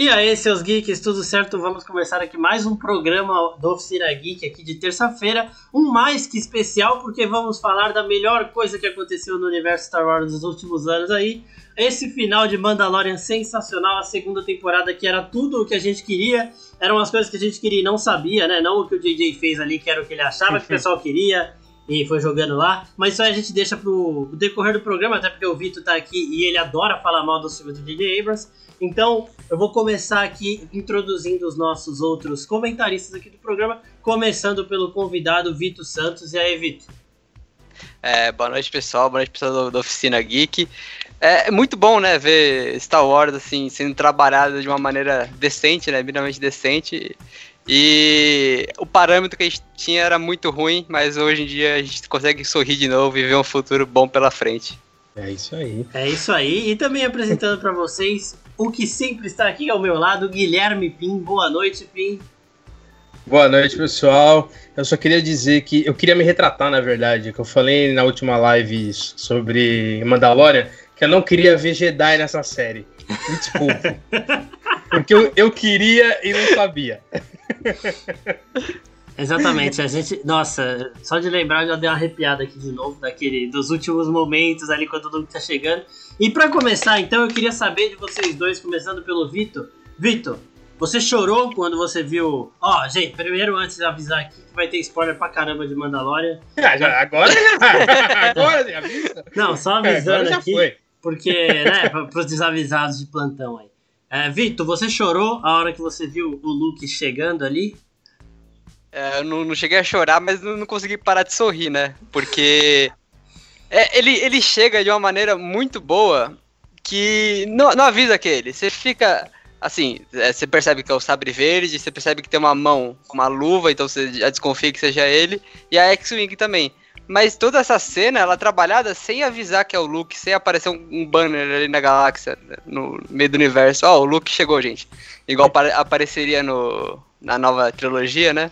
E aí, seus geeks, tudo certo? Vamos começar aqui mais um programa do Oficina Geek aqui de terça-feira. Um mais que especial, porque vamos falar da melhor coisa que aconteceu no universo Star Wars nos últimos anos aí. Esse final de Mandalorian sensacional, a segunda temporada que era tudo o que a gente queria. Eram as coisas que a gente queria e não sabia, né? Não o que o JJ fez ali, que era o que ele achava que o pessoal queria e foi jogando lá. Mas isso aí a gente deixa pro decorrer do programa, até porque o Vitor tá aqui e ele adora falar mal do filme do J.J. Abrams. Então, eu vou começar aqui introduzindo os nossos outros comentaristas aqui do programa, começando pelo convidado Vitor Santos. E aí, Vitor? É, boa noite, pessoal. Boa noite, pessoal da Oficina Geek. É muito bom, né, ver Star Wars, assim, sendo trabalhado de uma maneira decente, né, minimamente decente. E o parâmetro que a gente tinha era muito ruim, mas hoje em dia a gente consegue sorrir de novo e ver um futuro bom pela frente. É isso aí. É isso aí. E também apresentando para vocês o que sempre está aqui ao meu lado, Guilherme Pim. Boa noite, Pim. Boa noite, pessoal. Eu só queria dizer que eu queria me retratar, na verdade, que eu falei na última live sobre Mandalorian, que eu não queria ver Jedi nessa série. Me desculpe. Porque eu, eu queria e não sabia. Exatamente, a gente. Nossa, só de lembrar já deu uma arrepiada aqui de novo, daquele, dos últimos momentos ali quando o Luke tá chegando. E para começar, então, eu queria saber de vocês dois, começando pelo Vitor. Vitor, você chorou quando você viu. Ó, oh, gente, primeiro antes de avisar aqui que vai ter spoiler pra caramba de Mandalorian. Ah, já, agora já. agora já avisa. Não, só avisando aqui. Foi. Porque, né, pros desavisados de plantão aí. É, Vitor, você chorou a hora que você viu o Luke chegando ali? É, eu não, não, cheguei a chorar, mas não, não, consegui parar de sorrir, né? Porque é, ele, ele chega de uma maneira muito boa que não, não avisa aquele. Você fica. Assim, é, você percebe que é o sabre verde, você percebe que tem uma mão com uma luva, então você já desconfia que seja ele, e a X-Wing também. Mas toda essa cena, ela é trabalhada sem avisar que é o Luke, sem aparecer um, um banner ali na galáxia, no meio do universo. Ó, oh, o Luke chegou, gente. Igual apareceria no, na nova trilogia, né?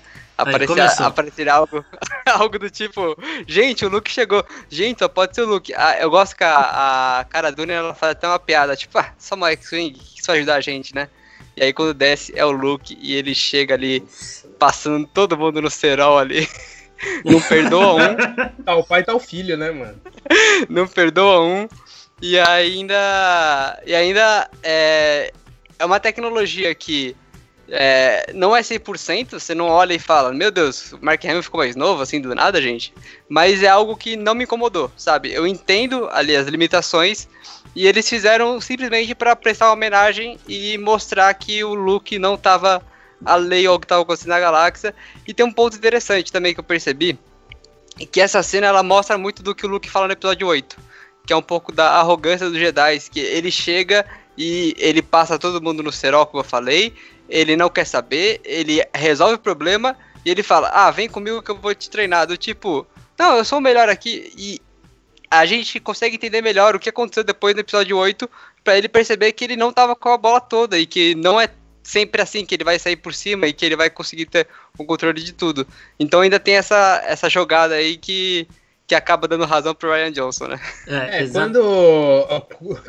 Apareceria algo, algo do tipo, gente, o Luke chegou. Gente, só pode ser o Luke. Ah, eu gosto que a, a cara Dune ela faz até uma piada, tipo, ah, só uma X-Wing, que isso vai ajudar a gente, né? E aí quando desce é o Luke e ele chega ali, passando todo mundo no cerol ali. Não perdoa um. Tá o pai tá o filho, né, mano? Não perdoa um. E ainda. E ainda é, é uma tecnologia que é, não é 100%, você não olha e fala, meu Deus, o Mark Hamill ficou mais novo, assim, do nada, gente. Mas é algo que não me incomodou, sabe? Eu entendo ali as limitações e eles fizeram simplesmente para prestar uma homenagem e mostrar que o Luke não tava alheio ao que estava acontecendo na galáxia. E tem um ponto interessante também que eu percebi, que essa cena ela mostra muito do que o Luke fala no episódio 8, que é um pouco da arrogância dos Jedi, que ele chega e ele passa todo mundo no cerol, como eu falei, ele não quer saber, ele resolve o problema e ele fala: "Ah, vem comigo que eu vou te treinar". Do tipo, não, eu sou o melhor aqui e a gente consegue entender melhor o que aconteceu depois no episódio 8 para ele perceber que ele não tava com a bola toda e que não é sempre assim que ele vai sair por cima e que ele vai conseguir ter o controle de tudo. Então ainda tem essa, essa jogada aí que, que acaba dando razão pro Ryan Johnson, né? É, é quando,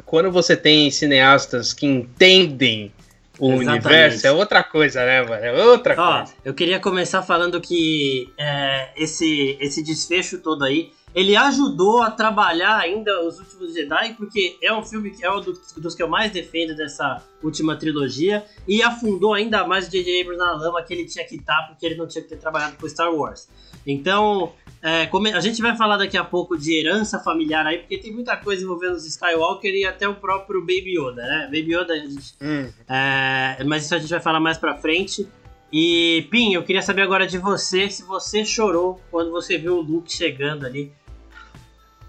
quando você tem cineastas que entendem o Exatamente. universo é outra coisa, né, mano? É outra Ó, coisa. Eu queria começar falando que é, esse, esse desfecho todo aí ele ajudou a trabalhar ainda os últimos Jedi, porque é um filme que é um dos, dos que eu mais defendo dessa última trilogia, e afundou ainda mais o J.J. Abrams na lama que ele tinha que estar, porque ele não tinha que ter trabalhado com Star Wars. Então, é, a gente vai falar daqui a pouco de herança familiar aí, porque tem muita coisa envolvendo os Skywalker e até o próprio Baby Yoda, né? Baby Yoda, a gente, hum. é, mas isso a gente vai falar mais pra frente. E, Pim, eu queria saber agora de você, se você chorou quando você viu o Luke chegando ali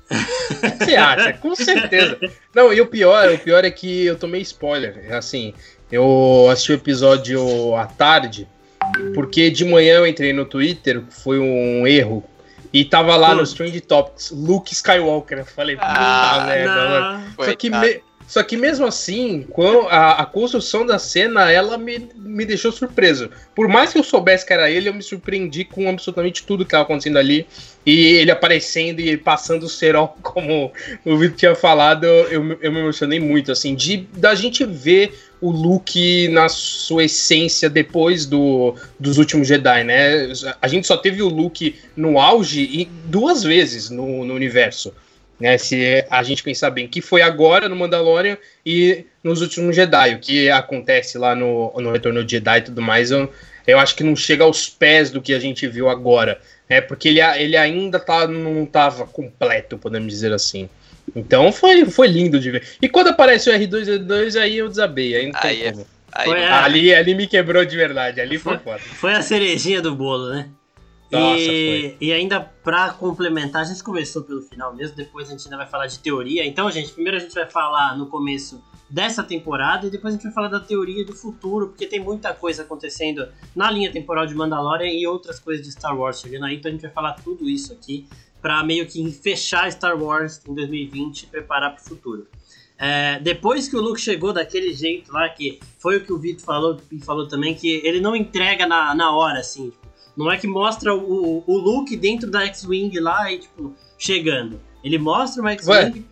você acha? Com certeza. Não, e o pior, o pior é que eu tomei spoiler. É assim, eu assisti o episódio à tarde, porque de manhã eu entrei no Twitter, foi um erro. E tava lá no Strange Topics, Luke Skywalker. Eu falei, puta ah, merda, Só que, me, só que mesmo assim, a, a, construção da cena, ela me, me deixou surpreso. Por mais que eu soubesse que era ele, eu me surpreendi com absolutamente tudo que estava acontecendo ali. E ele aparecendo e passando o cerol, como o Vitor tinha falado, eu, eu me emocionei muito, assim, de da gente ver o Luke na sua essência depois do, dos últimos Jedi, né? A gente só teve o Luke no auge e duas vezes no, no universo. Né, se a gente pensar bem, que foi agora no Mandalorian e nos últimos Jedi, o que acontece lá no, no Retorno de Jedi e tudo mais, eu, eu acho que não chega aos pés do que a gente viu agora, né, porque ele, ele ainda tá, não estava completo, podemos dizer assim. Então foi, foi lindo de ver. E quando aparece o R2D2, aí eu desabei, aí não tem Aí é- como. Aí, Foi a- Ali, ali me quebrou de verdade, ali foi, foda. Foi a cerejinha do bolo, né? Nossa, e, e ainda pra complementar, a gente começou pelo final mesmo, depois a gente ainda vai falar de teoria. Então, gente, primeiro a gente vai falar no começo dessa temporada e depois a gente vai falar da teoria do futuro, porque tem muita coisa acontecendo na linha temporal de Mandalorian e outras coisas de Star Wars chegando aí. Então a gente vai falar tudo isso aqui pra meio que fechar Star Wars em 2020 e preparar pro futuro. É, depois que o Luke chegou daquele jeito lá, que foi o que o Vitor falou e falou também, que ele não entrega na, na hora, assim, tipo, não é que mostra o, o Luke dentro da X-Wing lá e, tipo, chegando. Ele mostra uma X-Wing.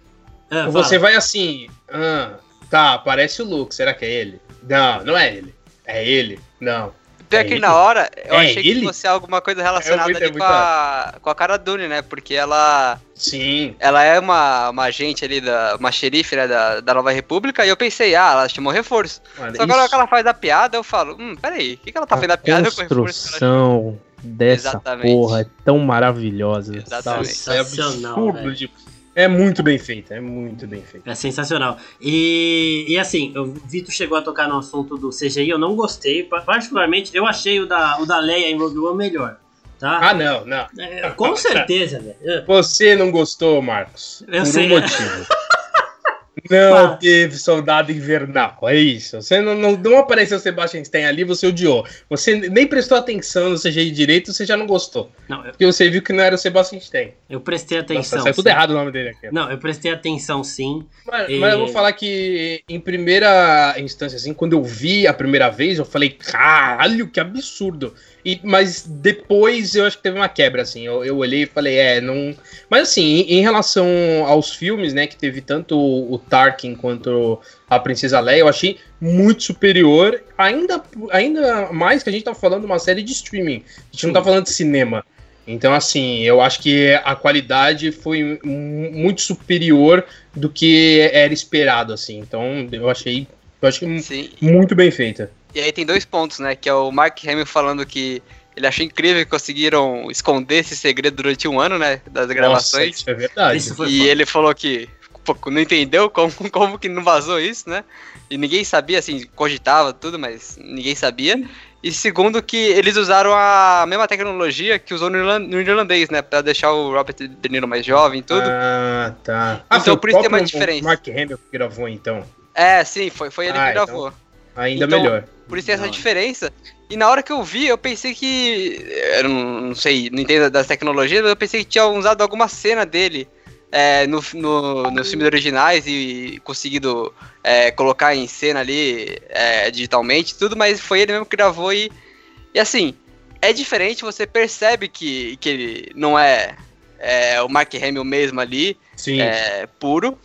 Ah, Você vai assim, ah, tá, aparece o Luke, será que é ele? Não, não é ele. É ele? Não. Pior É que ele? na hora, eu É achei que ele? fosse alguma coisa relacionada muito- é ali muito com, a, com a cara Dune, né? Porque ela, Sim. ela é uma, uma agente ali, da, uma xerife né, da, da Nova República, e eu pensei, ah, ela chamou reforço. Só que agora isso- que ela faz a piada, eu falo, hum, peraí, o que, que ela tá fazendo a piada com reforço? construção dessa Exatamente. porra é tão maravilhosa. Exatamente. Nossa, é absurdo. velho. de- É muito bem feito, é muito bem feito. É sensacional. E, e assim, o Vitor chegou a tocar no assunto do CGI, eu não gostei. pa- Particularmente, eu achei o da, o da Leia em Rogue One melhor. Tá? Ah, não, não. É, com certeza, velho. Você não gostou, Marcos. Eu por sei. um motivo. Não teve soldado invernal, é isso. Você não, não, não apareceu o Sebastian Stan ali, você odiou. Você nem prestou atenção no CGI direito, você já não gostou. Não, eu, Porque você viu que não era o Sebastian Stan. eu prestei Nossa, atenção. saiu tudo errado o nome dele aqui. Não, eu prestei atenção sim. Mas, E- mas eu vou falar que em primeira instância, assim, quando eu vi a primeira vez, eu falei, caralho, que absurdo. E, mas depois eu acho que teve uma quebra, assim. Eu, eu olhei e falei, é, não. Mas assim, em, em relação aos filmes, né, que teve tanto o, o Tarkin quanto a Princesa Leia, eu achei muito superior, ainda, ainda mais que a gente tá falando de uma série de streaming. A gente não tá falando de cinema. Então, assim, eu acho que a qualidade foi mu- muito superior do que era esperado, assim. Então, eu achei, eu achei Sim, muito bem feita. E aí tem dois pontos, né? Que é o Mark Hamill falando que ele achou incrível que conseguiram esconder esse segredo durante um ano, né? Das Nossa, gravações. isso é verdade. Isso foi E foda. ele falou que pô, não entendeu como, como que não vazou isso, né? E ninguém sabia, assim, cogitava tudo, mas ninguém sabia. E segundo que eles usaram a mesma tecnologia que usou no, irlan- no irlandês, né? Pra deixar o Robert De Niro mais jovem e tudo. Ah, tá. Então, foi o por isso tem uma próprio diferença. Mark Hamill que gravou, então. É, sim, foi, foi ele Ah, que então- gravou. Ainda Então, melhor. Por isso tem essa Não, diferença. E na hora que eu vi, eu pensei que. Eu não, não sei, não entendo das tecnologias, mas eu pensei que tinha usado alguma cena dele é, no, no, nos filmes originais e conseguido é, colocar em cena ali é, digitalmente e tudo, mas foi ele mesmo que gravou e. E assim, é diferente, você percebe que, que ele não é, é o Mark Hamill mesmo ali Sim. é, puro,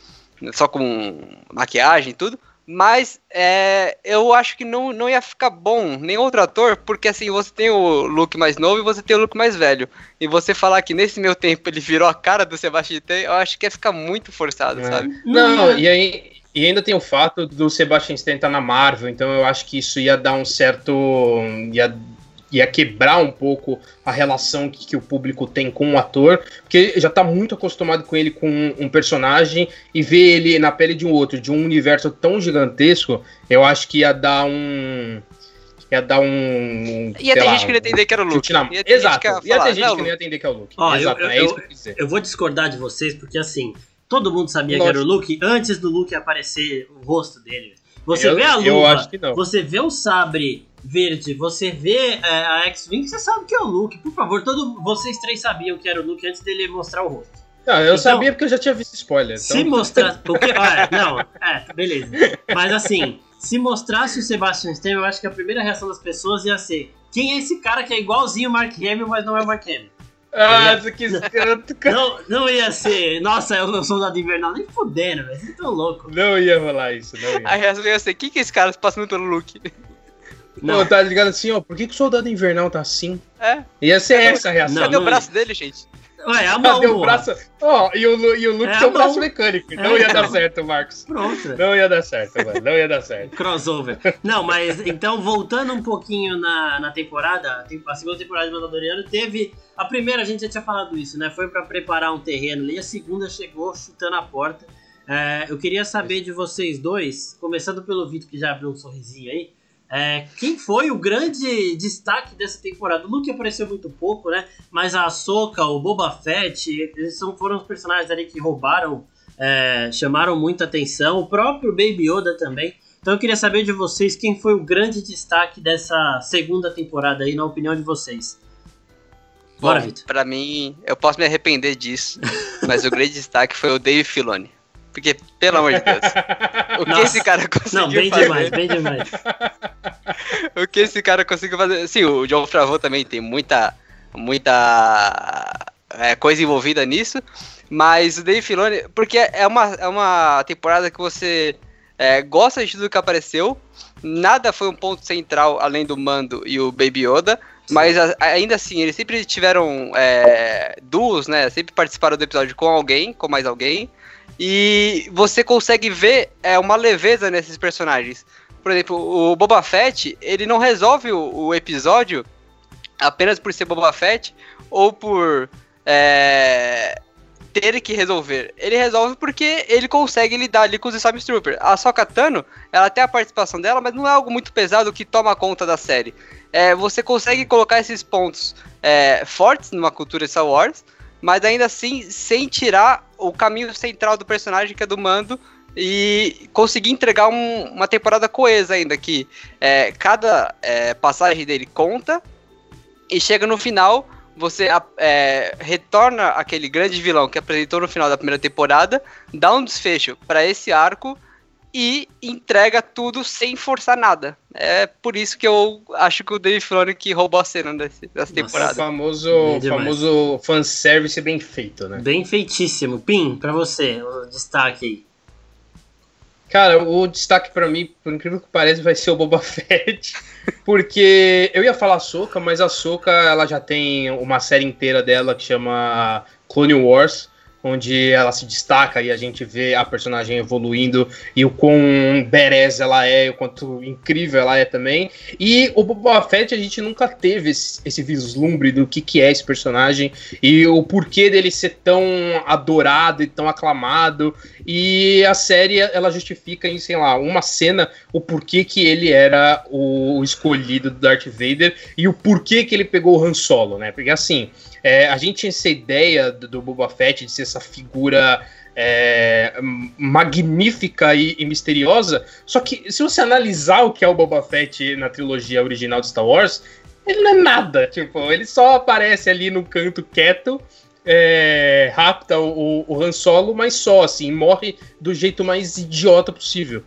só com maquiagem e tudo. Mas é, eu acho que não, não ia ficar bom nem outro ator, porque assim, você tem o look mais novo e você tem o look mais velho. E você falar que nesse meu tempo ele virou a cara do Sebastian Stan, eu acho que ia ficar muito forçado, É. sabe? Não, e aí. E ainda tem o fato do Sebastian Stan estar na Marvel, então eu acho que isso ia dar um certo. ia, ia quebrar um pouco a relação que, que o público tem com o ator, porque já tá muito acostumado com ele com um personagem e ver ele na pele de um outro, de um universo tão gigantesco, eu acho que ia dar um. ia dar um. Ia sei ter lá, gente que não ia entender que era o um Luke. na. Ia Exato, que ia ia falar, ter gente "Não, que não ia entender que é o Luke. Ó, eu- Exato, eu- é isso eu- que eu quis dizer. Eu vou discordar de vocês, porque assim, todo mundo sabia que Lógico. era o Luke antes do Luke aparecer o rosto dele. Você Eu- vê a eu luva, acho que não. você vê o sabre verde, você vê é, a X-Wing, você sabe que é o Luke. Por favor, todo, vocês três sabiam que era o Luke antes dele mostrar o rosto. Não, eu Então- sabia porque eu já tinha visto spoiler. Se Então, mostrar. Porque, ah, não, é, beleza. Mas assim, se mostrasse o Sebastian Stan, eu acho que a primeira reação das pessoas ia ser: quem é esse cara que é igualzinho o Mark Hamill, mas não é o Mark Hamill? Ah, isso que escroto, cara. Não, não ia ser. Nossa, eu sou soldado invernal. Nem fudendo, velho. Vocês tão louco. Não ia rolar isso, não ia. A reação ia ser, o que que esse cara tá passando pelo look? Não. Pô, tá ligado assim, ó, por que, que o soldado invernal tá assim? É, Ia ser essa a reação. Não, cadê o não braço dele, gente? Ué, a mão, Cadê o braço? Ó, e o, e o Luke É tem um braço mecânico. Não É, ia dar certo, Marcos. Pronto. Não ia dar certo, mano. Não ia dar certo. Crossover. Não, mas então, voltando um pouquinho na, na temporada, a segunda temporada de Mandaloriano teve. A primeira a gente já tinha falado isso, né? Foi pra preparar um terreno ali, a segunda chegou chutando a porta. É, eu queria saber de vocês dois, começando pelo Vitor que já abriu um sorrisinho aí. É, quem foi o grande destaque dessa temporada? O Luke apareceu muito pouco, né? Mas a Ahsoka, o Boba Fett, eles são, foram os personagens ali que roubaram, é, chamaram muita atenção. O próprio Baby Yoda também. Então eu queria saber de vocês quem foi o grande destaque dessa segunda temporada aí, na opinião de vocês. Bora, Vitor. Pra mim, eu posso me arrepender disso, mas o grande destaque foi o Dave Filoni. Porque, pelo amor de Deus, o que Nossa. esse cara conseguiu Não, bem fazer? demais, bem demais. o que esse cara conseguiu fazer. Sim, o John Favreau também tem muita, muita é, coisa envolvida nisso. Mas o Dave Filoni, porque é uma, é uma temporada que você é, gosta de tudo que apareceu. Nada foi um ponto central além do Mando e o Baby Yoda. Mas ainda assim, eles sempre tiveram é, duos, né? Sempre participaram do episódio com alguém, com mais alguém. E você consegue ver é, uma leveza nesses personagens. Por exemplo, o Boba Fett, ele não resolve o, o episódio apenas por ser Boba Fett ou por é, ter que resolver. Ele resolve porque ele consegue lidar ali com os Stormtroopers. A Sokka Tano, ela tem a participação dela, mas não é algo muito pesado que toma conta da série. É, você consegue colocar esses pontos é, fortes numa cultura Star Wars, mas ainda assim sem tirar o caminho central do personagem, que é do Mando, e conseguir entregar um- uma temporada coesa ainda, que é, cada é, passagem dele conta, e chega no final, você é, retorna aquele grande vilão que apresentou no final da primeira temporada, dá um desfecho para esse arco e entrega tudo sem forçar nada. É por isso que eu acho que o Dave Filoni que roubou a cena desse, dessa Nossa. É o temporada. famoso, Bem demais. famoso fanservice bem feito, né? Bem feitíssimo. Pim, pra você, o destaque aí. Cara, o destaque pra mim, por incrível que pareça, vai ser o Boba Fett. Porque eu ia falar a Soca, mas a Soca ela já tem uma série inteira dela que chama Clone Wars, onde ela se destaca e a gente vê a personagem evoluindo e o quão badass ela é, o quanto incrível ela é também. E o Boba Fett a gente nunca teve esse, esse vislumbre do que, que é esse personagem e o porquê dele ser tão adorado e tão aclamado. E a série ela justifica em, sei lá, uma cena o porquê que ele era o escolhido do Darth Vader e o porquê que ele pegou o Han Solo, né? Porque assim, é, a gente tinha essa ideia do, do Boba Fett de ser essa figura é, magnífica e, e misteriosa. Só que se você analisar o que é o Boba Fett na trilogia original de Star Wars, ele não é nada. Tipo, ele só aparece ali no canto quieto. É, rapta o, o Han Solo, mas só assim, morre do jeito mais idiota possível.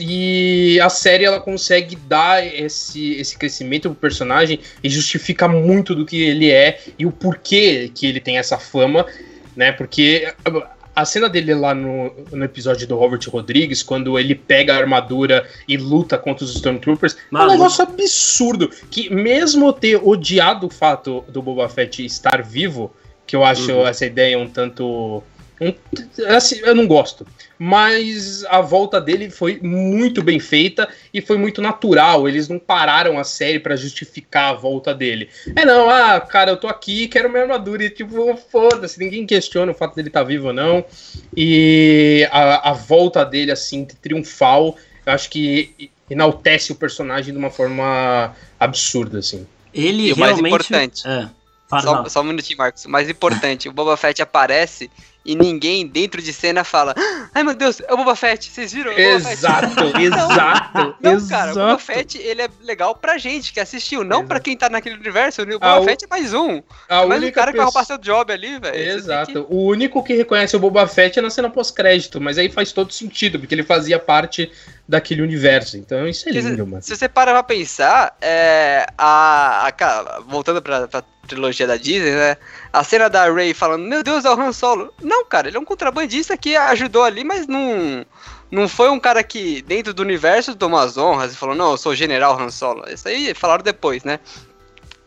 E a série ela consegue dar esse, esse crescimento pro personagem e justifica muito do que ele é e o porquê que ele tem essa fama, né? Porque a cena dele lá no, no episódio do Robert Rodrigues, quando ele pega a armadura e luta contra os Stormtroopers, é um negócio absurdo. Que mesmo eu ter odiado o fato do Boba Fett estar vivo, que eu acho Uhum. essa ideia um tanto. Um- assim, eu não gosto. Mas a volta dele foi muito bem feita e foi muito natural. Eles não pararam a série pra justificar a volta dele. É não, ah, cara, eu tô aqui, quero minha armadura. E tipo, foda-se, ninguém questiona o fato dele estar vivo ou não. E a, a volta dele, assim, triunfal, eu acho que enaltece o personagem de uma forma absurda, assim. Ele E o mais importante. É. Só, só um minutinho, Marcos. O mais importante, o Boba Fett aparece e ninguém dentro de cena fala Ai meu Deus, é o Boba Fett, vocês viram? É o Boba Fett." Exato, exato. Não, cara, o Boba Exato. Fett, ele é legal pra gente que assistiu, não Exato. pra quem tá naquele universo. O Boba Ah, o- Fett é mais um. A É mais um cara que vai pessoa- roubar seu job ali, velho. Exato. que- O único que reconhece o Boba Fett é na cena pós-crédito, mas aí faz todo sentido, porque ele fazia parte daquele universo. Então isso é lindo, mano. Se você parar pra pensar, é, a, a voltando pra, pra trilogia da Disney, né? A cena da Rey falando, meu Deus, é o Han Solo. Não, cara, ele é um contrabandista que ajudou ali, mas não, não foi um cara que, dentro do universo, tomou as honras e falou, não, eu sou o general Han Solo. Isso aí falaram depois, né?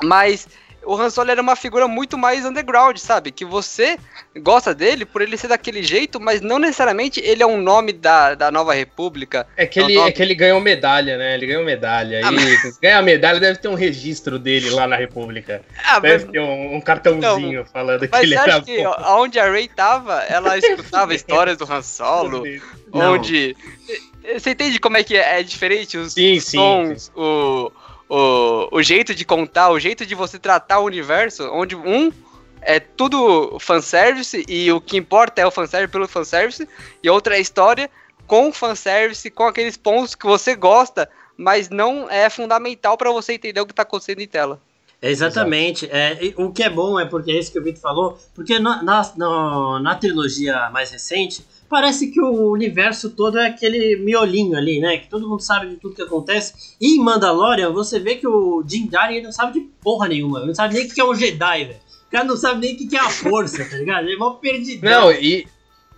Mas o Han Solo era uma figura muito mais underground, sabe? Que você gosta dele por ele ser daquele jeito, mas não necessariamente ele é um nome da, da Nova República. É que, ele, é que ele ganhou medalha, né? Ele ganhou medalha. Ah, e mas... ganhar medalha deve ter um registro dele lá na República. Ah, deve mas... ter um, um cartãozinho não, falando que ele era. Que onde a Rey tava, ela escutava histórias do Han Solo, onde. Você entende como é que é, é diferente os, sim, sons, sim. o o, o jeito de contar, o jeito de você tratar o universo, onde um é tudo fanservice e o que importa é o fanservice pelo fanservice, e outra é história com fanservice, com aqueles pontos que você gosta, mas não é fundamental para você entender o que tá acontecendo em tela. Exatamente. É, o que é bom é porque é isso que o Vitor falou, porque na, na, na trilogia mais recente, parece que o universo todo é aquele miolinho ali, né? Que todo mundo sabe de tudo que acontece. E em Mandalorian, você vê que o Jim Darin não sabe de porra nenhuma. Não sabe nem o que é um Jedi, velho. O cara não sabe nem o que é a força, tá ligado? Ele é mó perdido. Não, e,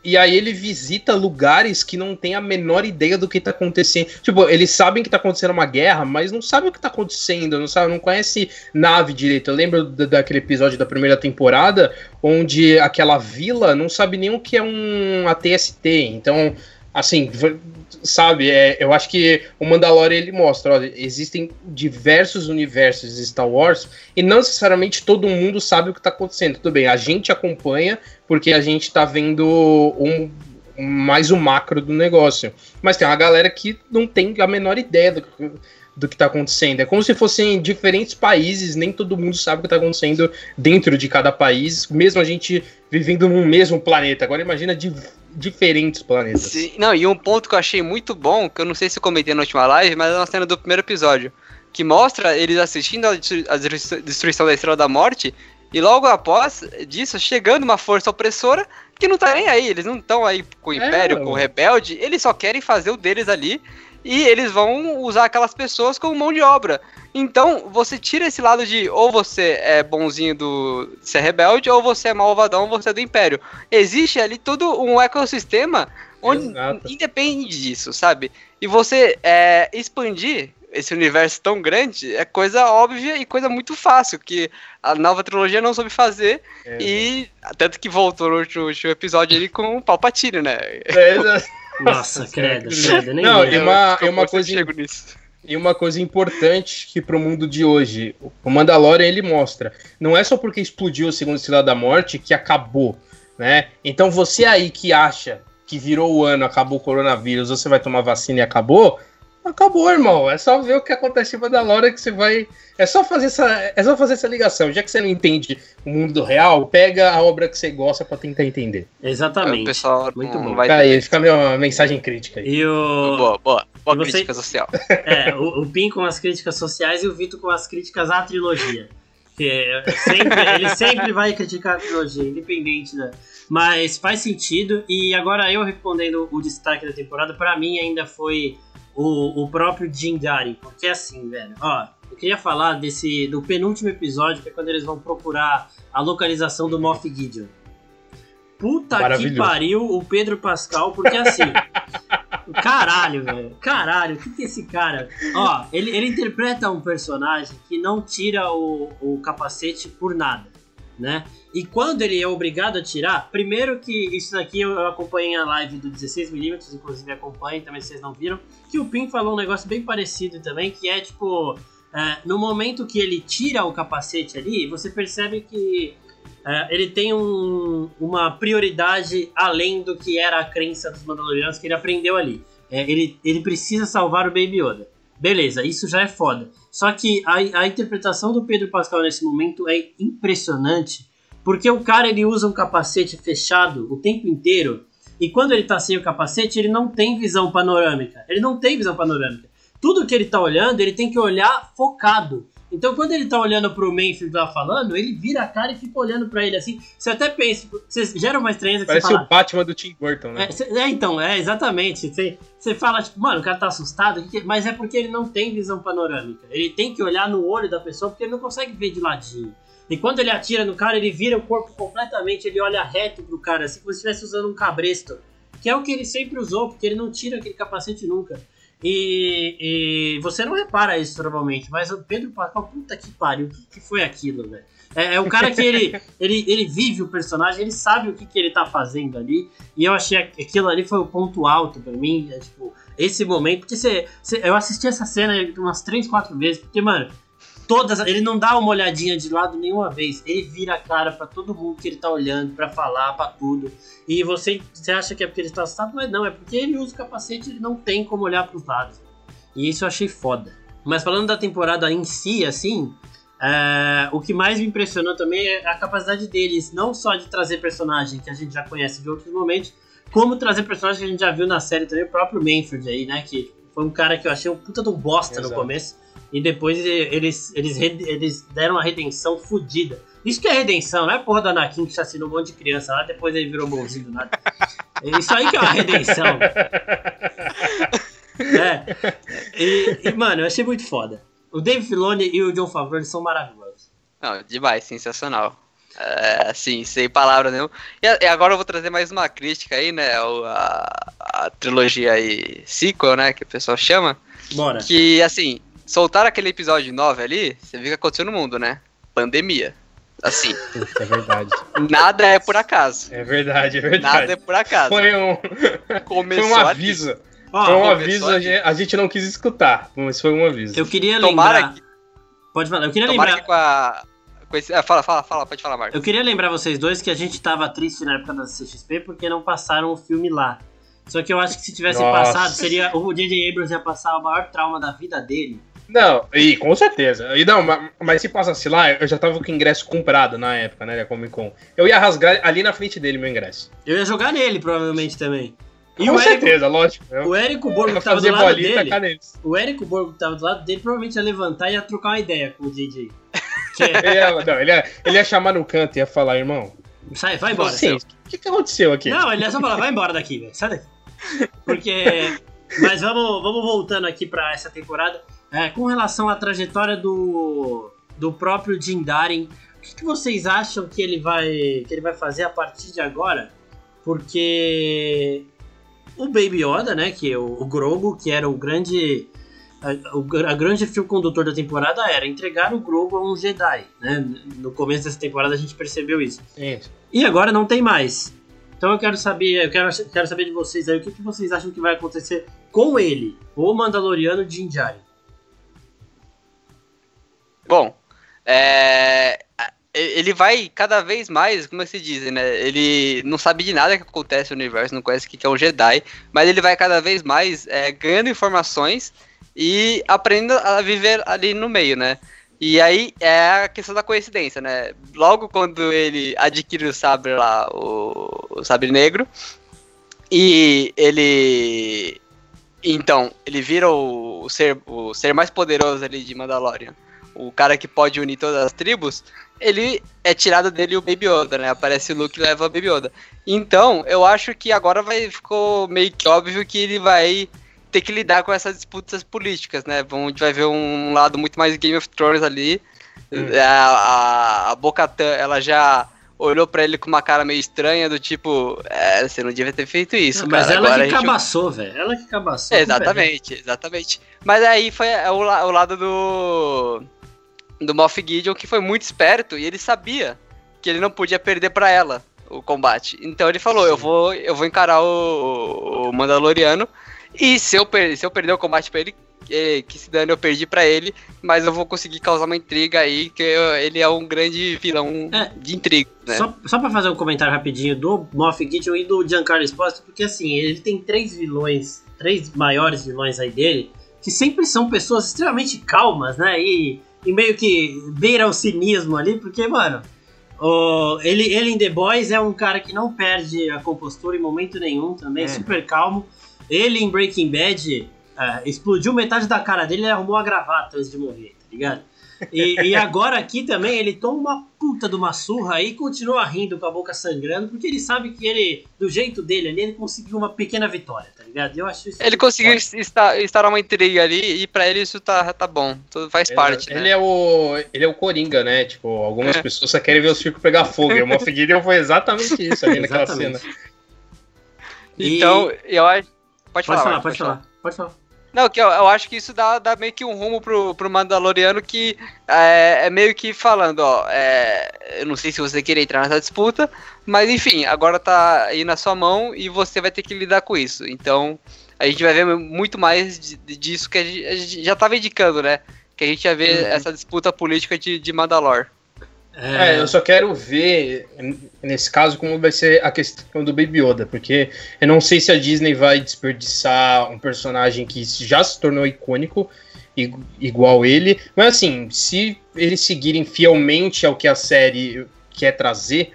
e aí ele visita lugares que não tem a menor ideia do que tá acontecendo. Tipo, eles sabem que tá acontecendo uma guerra, mas não sabem o que tá acontecendo, não sabe, não conhece nave direito. Eu lembro daquele episódio da primeira temporada onde aquela vila não sabe nem o que é um ATST. Então, assim, sabe, é, eu acho que o Mandalorian ele mostra, ó, existem diversos universos de Star Wars e não necessariamente todo mundo sabe o que está acontecendo. Tudo bem, a gente acompanha porque a gente está vendo um, mais o macro do negócio. Mas tem uma galera que não tem a menor ideia do, do que está acontecendo. É como se fossem diferentes países, nem todo mundo sabe o que está acontecendo dentro de cada país, mesmo a gente vivendo no mesmo planeta. Agora imagina de diferentes planetas. Sim, não, e um ponto que eu achei muito bom, que eu não sei se eu comentei na última live, mas é uma cena do primeiro episódio, que mostra eles assistindo a destruição da Estrela da Morte, e logo após disso, chegando uma força opressora que não tá nem aí, eles não estão aí com o é, Império, é, com o Rebelde, eles só querem fazer o deles ali e eles vão usar aquelas pessoas como mão de obra. Então, você tira esse lado de ou você é bonzinho do ser rebelde, ou você é malvadão, você é do império. Existe ali todo um ecossistema onde Exato. independe disso, sabe? E você é, expandir esse universo tão grande é coisa óbvia e coisa muito fácil, que a nova trilogia não soube fazer, é, e tanto que voltou no último, último episódio ali com o Palpatine, né? É, Nossa, credo, credo, nem Não, e uma, e uma coisa. E uma coisa importante que pro mundo de hoje, o Mandalorian ele mostra, não é só porque explodiu o segundo Estrela da Morte que acabou, né? Então você aí que acha que virou o ano, acabou o coronavírus, você vai tomar vacina e acabou, Acabou, irmão. É só ver o que acontece em Mandalorian que você vai. É só fazer essa, é só fazer essa ligação. Já que você não entende o mundo real, pega a obra que você gosta para tentar entender. Exatamente. O pessoal muito bom. Vai aí, fica a minha mensagem crítica aí. E o... Boa, boa. Boa você... crítica social. É, o, o Pim com as críticas sociais e o Vitor com as críticas à trilogia. Que sempre, ele sempre vai criticar a trilogia, independente da. Mas faz sentido. E agora eu respondendo o destaque da temporada, para mim ainda foi o, o próprio Jim Gary, porque assim, velho, ó, eu queria falar desse do penúltimo episódio, que é quando eles vão procurar a localização do Moff Gideon. Puta que pariu o Pedro Pascal, porque assim. caralho, velho. Caralho, o que, que é esse cara. Ó, ele, ele interpreta um personagem que não tira o, o capacete por nada, né? E quando ele é obrigado a tirar, primeiro que isso daqui eu acompanhei a live do 16mm, inclusive acompanhem também se vocês não viram, que o Pim falou um negócio bem parecido também, que é tipo, é, no momento que ele tira o capacete ali, você percebe que é, ele tem um, uma prioridade além do que era a crença dos Mandalorianos que ele aprendeu ali. É, ele, ele precisa salvar o Baby Yoda. Beleza, isso já é foda. Só que a, a interpretação do Pedro Pascal nesse momento é impressionante porque o cara ele usa um capacete fechado o tempo inteiro e quando ele tá sem o capacete ele não tem visão panorâmica. Ele não tem visão panorâmica. Tudo que ele tá olhando, ele tem que olhar focado. Então quando ele tá olhando pro Manfield lá falando, ele vira a cara e fica olhando para ele assim. Você até pensa, você gera uma estranheza Parece você fala, o Batman do Tim Burton, né? É, cê, é então, é exatamente. Você, você fala, tipo, mano, o cara tá assustado, mas é porque ele não tem visão panorâmica. Ele tem que olhar no olho da pessoa porque ele não consegue ver de ladinho. E quando ele atira no cara, ele vira o corpo completamente, ele olha reto pro cara, assim como se estivesse usando um cabresto. Que é o que ele sempre usou, porque ele não tira aquele capacete nunca. E, e você não repara isso normalmente, mas o Pedro Pascal, puta que pariu, o que, que foi aquilo, velho? É, é o cara que ele, ele, ele vive o personagem, ele sabe o que, que ele tá fazendo ali. E eu achei que aquilo ali foi o ponto alto pra mim. É, tipo, esse momento. Porque você, eu assisti essa cena umas 3, 4 vezes. Porque, mano, todas. Ele não dá uma olhadinha de lado nenhuma vez. Ele vira a cara para todo mundo que ele tá olhando, para falar, para tudo. E você, você acha que é porque ele tá assustado, mas não, é porque ele usa o capacete ele não tem como olhar pros lados. E isso eu achei foda. Mas falando da temporada em si, assim, é, o que mais me impressionou também é a capacidade deles, não só de trazer personagem que a gente já conhece de outros momentos, como trazer personagem que a gente já viu na série também, o próprio Manfred aí, né? Que foi um cara que eu achei um puta do bosta Exato. no começo. E depois eles, eles, eles deram uma redenção fodida. Isso que é redenção, não é porra do Anakin que assassinou um monte de criança lá, depois ele virou bonzinho do nada. É isso aí que é uma redenção. É. E, e, mano, eu achei muito foda. O Dave Filoni e o John Favreau são maravilhosos. Não, demais, sensacional. É, assim, sem palavras nenhuma. E, agora eu vou trazer mais uma crítica aí, né? A, a trilogia aí, sequel, né? Que o pessoal chama. Bora. Que, assim, soltaram aquele episódio 9 ali, você viu o que aconteceu no mundo, né? Pandemia. Assim. É verdade. Nada é por acaso. É verdade, é verdade. Nada é por acaso. Foi um, Começou foi um aviso. Ah, foi um aviso, a gente, a gente, não quis escutar, mas foi um aviso. Eu queria Tomara lembrar. Que... Pode falar, eu queria Tomara lembrar. Que com a... com esse... é, fala, fala, fala, pode falar, Marcos. Eu queria lembrar vocês dois que a gente tava triste na época da CXP porque não passaram o filme lá. Só que eu acho que se tivesse Nossa. passado, seria. O J.J. Abrams ia passar o maior trauma da vida dele. Não, e com certeza. E não, mas, mas se passasse lá, eu já tava com o ingresso comprado na época, né, da Comic Con. Eu ia rasgar ali na frente dele meu ingresso. Eu ia jogar nele, provavelmente, também. E Com certeza, Érico, lógico. Eu, o Érico Borgo que tava do lado dele. O Érico Borgo que tava do lado dele provavelmente ia levantar e ia trocar uma ideia com o DJ. É... ele, ia, não, ele, ia, ele ia chamar no canto e ia falar, irmão. Sai, vai embora. Sim, o que, que aconteceu aqui? Não, ele ia só falar, vai embora daqui, velho. Sai daqui. Porque. Mas vamos, vamos voltando aqui para essa temporada. É, com relação à trajetória do, do próprio Jim Darin, o que, que, vocês acham que ele vai que ele vai fazer a partir de agora? Porque o Baby Yoda, né, que é o, o Grogu, que era o grande a, a grande fio condutor da temporada era entregar o Grogu a um Jedi, né? No começo dessa temporada a gente percebeu isso. isso. E agora não tem mais. Então eu quero saber, eu quero, quero saber de vocês aí o que, que vocês acham que vai acontecer com ele, o Mandaloriano Din Djarin. Bom, é, ele vai cada vez mais, como é se diz, né? Ele não sabe de nada que acontece no universo, não conhece o que é um Jedi, mas ele vai cada vez mais é, ganhando informações e aprendendo a viver ali no meio, né? E aí é a questão da coincidência, né? Logo quando ele adquire o sabre lá, o, o sabre negro, e ele. Então, ele vira o, o, ser, o ser mais poderoso ali de Mandalorian. O cara que pode unir todas as tribos, ele é tirado dele o Baby Yoda, né? Aparece o Luke e leva o Baby Yoda. Então, eu acho que agora vai ficou meio que óbvio que ele vai ter que lidar com essas disputas políticas, né? A gente vai ver um lado muito mais Game of Thrones ali. Hum. A, a, a Bocatan, ela já olhou para ele com uma cara meio estranha, do tipo, é, você não devia ter feito isso. Não, mas ela Agora que cabaçou, gente... velho. Ela que cabaçou. É, exatamente, exatamente. Mas aí foi é, o, o lado do. Do Moff Gideon, que foi muito esperto e ele sabia que ele não podia perder para ela o combate. Então ele falou: eu vou, eu vou encarar o, o Mandaloriano e se eu, per se eu perder o combate pra ele, que, se dane, eu perdi para ele, mas eu vou conseguir causar uma intriga aí, que eu, ele é um grande vilão é, de intriga, né? Só, só pra fazer um comentário rapidinho do Moff Gideon e do Giancarlo Esposito, porque assim, ele tem três vilões, três maiores vilões aí dele, que sempre são pessoas extremamente calmas, né? E, e meio que beira o cinismo ali, porque, mano, o, ele, ele em The Boys é um cara que não perde a compostura em momento nenhum também, é. super calmo. Ele em Breaking Bad uh, explodiu metade da cara dele e arrumou a gravata antes de morrer, tá ligado? E, e, agora aqui também ele toma uma puta de uma surra e continua rindo com a boca sangrando, porque ele sabe que ele, do jeito dele ali, ele conseguiu uma pequena vitória, tá ligado? Eu acho isso. Ele conseguiu instaurar uma intriga ali e pra ele isso tá, tá bom. Tudo faz Ele- parte, Ele né? é o. Ele é o Coringa, né? Tipo, algumas É. pessoas só querem ver o circo pegar fogo. E o Moff Gideon foi exatamente isso ali naquela cena. E- Então, eu acho. Pode, Pode falar, falar, Marcos, pode falar, pode falar. Não, que eu, eu acho que isso dá, dá meio que um rumo pro, pro Mandaloriano que é, é meio que falando, ó, é, eu não sei se você queria entrar nessa disputa, mas enfim, agora tá aí na sua mão e você vai ter que lidar com isso. Então, a gente vai ver muito mais de- de- disso que a gente, a gente já tava indicando, né? Que a gente ia ver Uhum. essa disputa política de, de Mandalor. É, eu só quero ver, nesse caso, como vai ser a questão do Baby Yoda, porque eu não sei se a Disney vai desperdiçar um personagem que já se tornou icônico, igual ele, mas assim, se eles seguirem fielmente ao que a série quer trazer,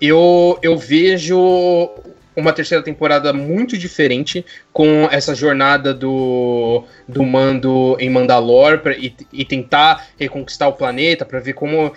eu, eu vejo uma terceira temporada muito diferente com essa jornada do, do Mando em Mandalor pra, e, e tentar reconquistar o planeta para ver como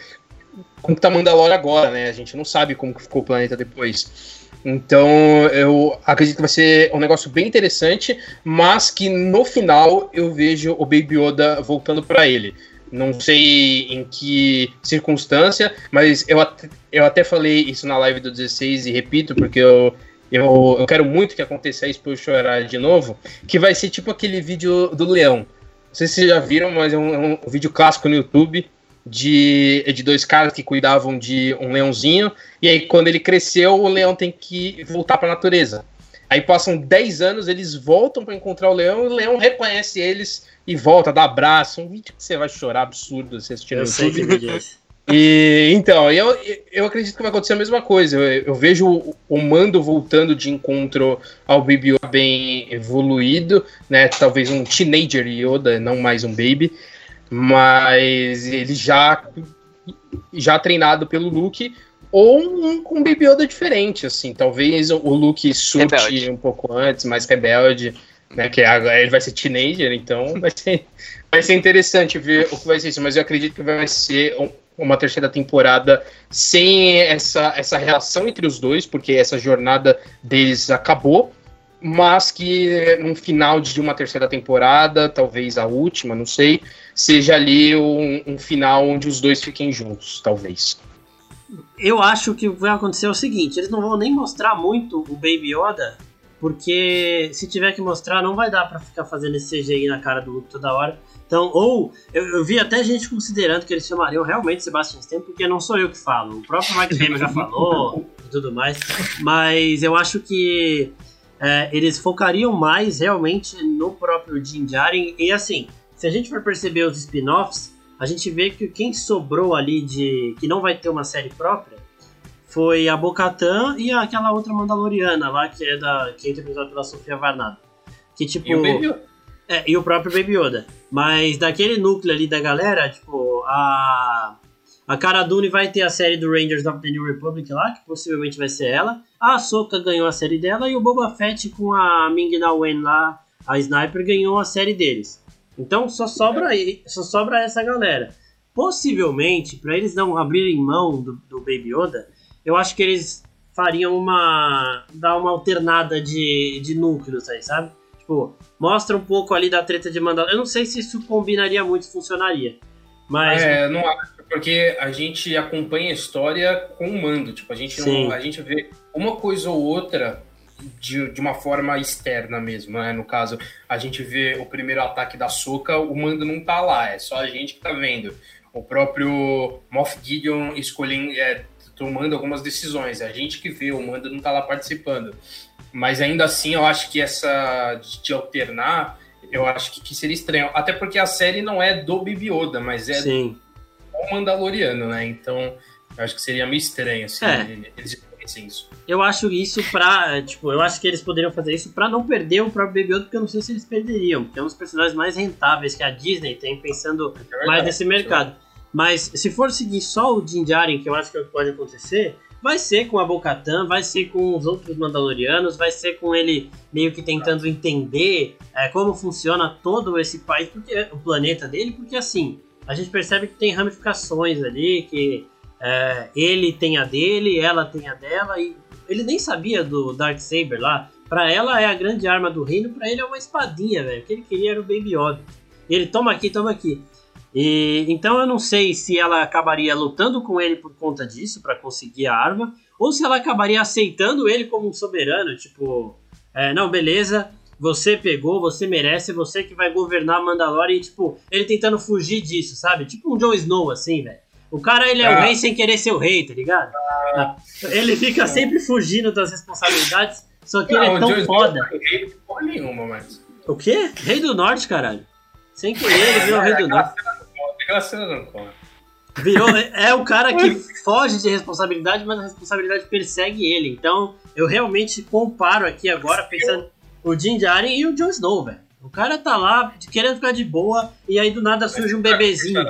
como que tá Mandalor agora, né? A gente não sabe como que ficou o planeta depois. Então, eu acredito que vai ser um negócio bem interessante, mas que no final eu vejo o Baby Yoda voltando para ele. Não sei em que circunstância, mas eu até, eu até falei isso na live do 16 e repito, porque eu, eu, eu quero muito que aconteça isso pra eu chorar de novo, que vai ser tipo aquele vídeo do leão. Não sei se vocês já viram, mas é um, é um vídeo clássico no YouTube de, de dois caras que cuidavam de um leãozinho, e aí quando ele cresceu, o leão tem que voltar para a natureza. Aí passam 10 anos, eles voltam para encontrar o leão, e o leão reconhece eles e volta, dá abraço. Um vídeo que você vai chorar absurdo se assistir no Eu sei que YouTube. vídeo é. E então, eu, eu acredito que vai acontecer a mesma coisa. Eu, eu vejo o, o Mando voltando de encontro ao Baby Yoda bem evoluído, né? Talvez um teenager Yoda, não mais um baby, mas ele já já treinado pelo Luke ou um com um Baby Yoda diferente, assim. Talvez o, Luke surte Rebelde. um pouco antes, mais rebelde, né? Que agora ele vai ser teenager, então vai ser vai ser interessante ver o que vai ser isso. Mas eu acredito que vai ser um- uma terceira temporada sem essa, essa relação entre os dois, porque essa jornada deles acabou, mas que no final de uma terceira temporada, talvez a última, não sei, seja ali um, um final onde os dois fiquem juntos, talvez. Eu acho que vai acontecer o seguinte: eles não vão nem mostrar muito o Baby Yoda, porque se tiver que mostrar, não vai dar pra ficar fazendo esse CGI na cara do Luke toda hora. Então, ou eu, eu vi até gente considerando que eles chamariam realmente Sebastian Stan, porque não sou eu que falo. O próprio Mike Hamill já falou e tudo mais. Mas eu acho que é, eles focariam mais realmente no próprio Din Djarin. E assim, se a gente for perceber os spin-offs, a gente vê que quem sobrou ali de. que não vai ter uma série própria foi a Bo-Katan e aquela outra Mandaloriana lá, que é da. que é interpretada pela Sofia Varnado. Que tipo. E o Baby? É, e o próprio Baby Yoda. Mas daquele núcleo ali da galera, tipo, a. A Cara Dune vai ter a série do Rangers of the New Republic lá, que possivelmente vai ser ela. A Ahsoka ganhou a série dela e o Boba Fett com a Ming Na Wen lá, a Sniper, ganhou a série deles. Então só sobra aí, só sobra essa galera. Possivelmente, para eles não abrirem mão do, do Baby Yoda, eu acho que eles fariam uma. dar uma alternada de, de núcleos aí, sabe? Tipo, mostra um pouco ali da treta de Mandalorian. Eu não sei se isso combinaria muito, funcionaria. Mas. É, não acho, porque a gente acompanha a história com o mando. Tipo, a gente, Sim. não, a gente vê uma coisa ou outra de, de uma forma externa mesmo, né? No caso, a gente vê o primeiro ataque da Soca, o mando não tá lá, é só a gente que tá vendo. O próprio Moff Gideon escolhendo, é, tomando algumas decisões, é a gente que vê, o mando não tá lá participando. Mas ainda assim, eu acho que essa de, alternar, eu acho que, que seria estranho. Até porque a série não é do Baby Yoda, mas é Sim. o Mandaloriano, né? Então, eu acho que seria meio estranho, assim, É. eles reconhecem isso. Eu acho isso pra. Tipo, eu acho que eles poderiam fazer isso pra não perder o próprio Baby Yoda, porque eu não sei se eles perderiam. Porque é um dos personagens mais rentáveis que a Disney tem, pensando É verdade. mais nesse mercado. Mas se for seguir só o Din Djarin, que eu acho que é o que pode acontecer, vai ser com a Bo-Katan, vai ser com os outros Mandalorianos, vai ser com ele meio que tentando entender é, como funciona todo esse país, porque o planeta dele, porque assim, a gente percebe que tem ramificações ali, que é, ele tem a dele, ela tem a dela, e ele nem sabia do Dark Saber lá. Pra ela é a grande arma do reino, pra ele é uma espadinha, velho. O que ele queria era o Baby Yoda. Ele toma aqui, toma aqui. E, então eu não sei se ela acabaria lutando com ele por conta disso, para conseguir a arma, ou se ela acabaria aceitando ele como um soberano, tipo, é, não, beleza, você pegou, você merece, você que vai governar Mandalore e, tipo, ele tentando fugir disso, sabe? Tipo um Jon Snow, assim, velho. O cara, ele é Ah. o rei sem querer ser o rei, tá ligado? Ele fica sempre fugindo das responsabilidades, só que ele é Não, tão Snow foda. não tem rei de porra nenhuma, mas. O quê? Rei do Norte, caralho. Sem querer, ele virou rei do Norte. Aquela cena não conta. Virou, é o cara que foge de responsabilidade, mas a responsabilidade persegue ele. Então, eu realmente comparo aqui agora, pensando o Jim Jaren e o Jon Snow, velho. O cara tá lá querendo ficar de boa e aí do nada surge um bebezinho.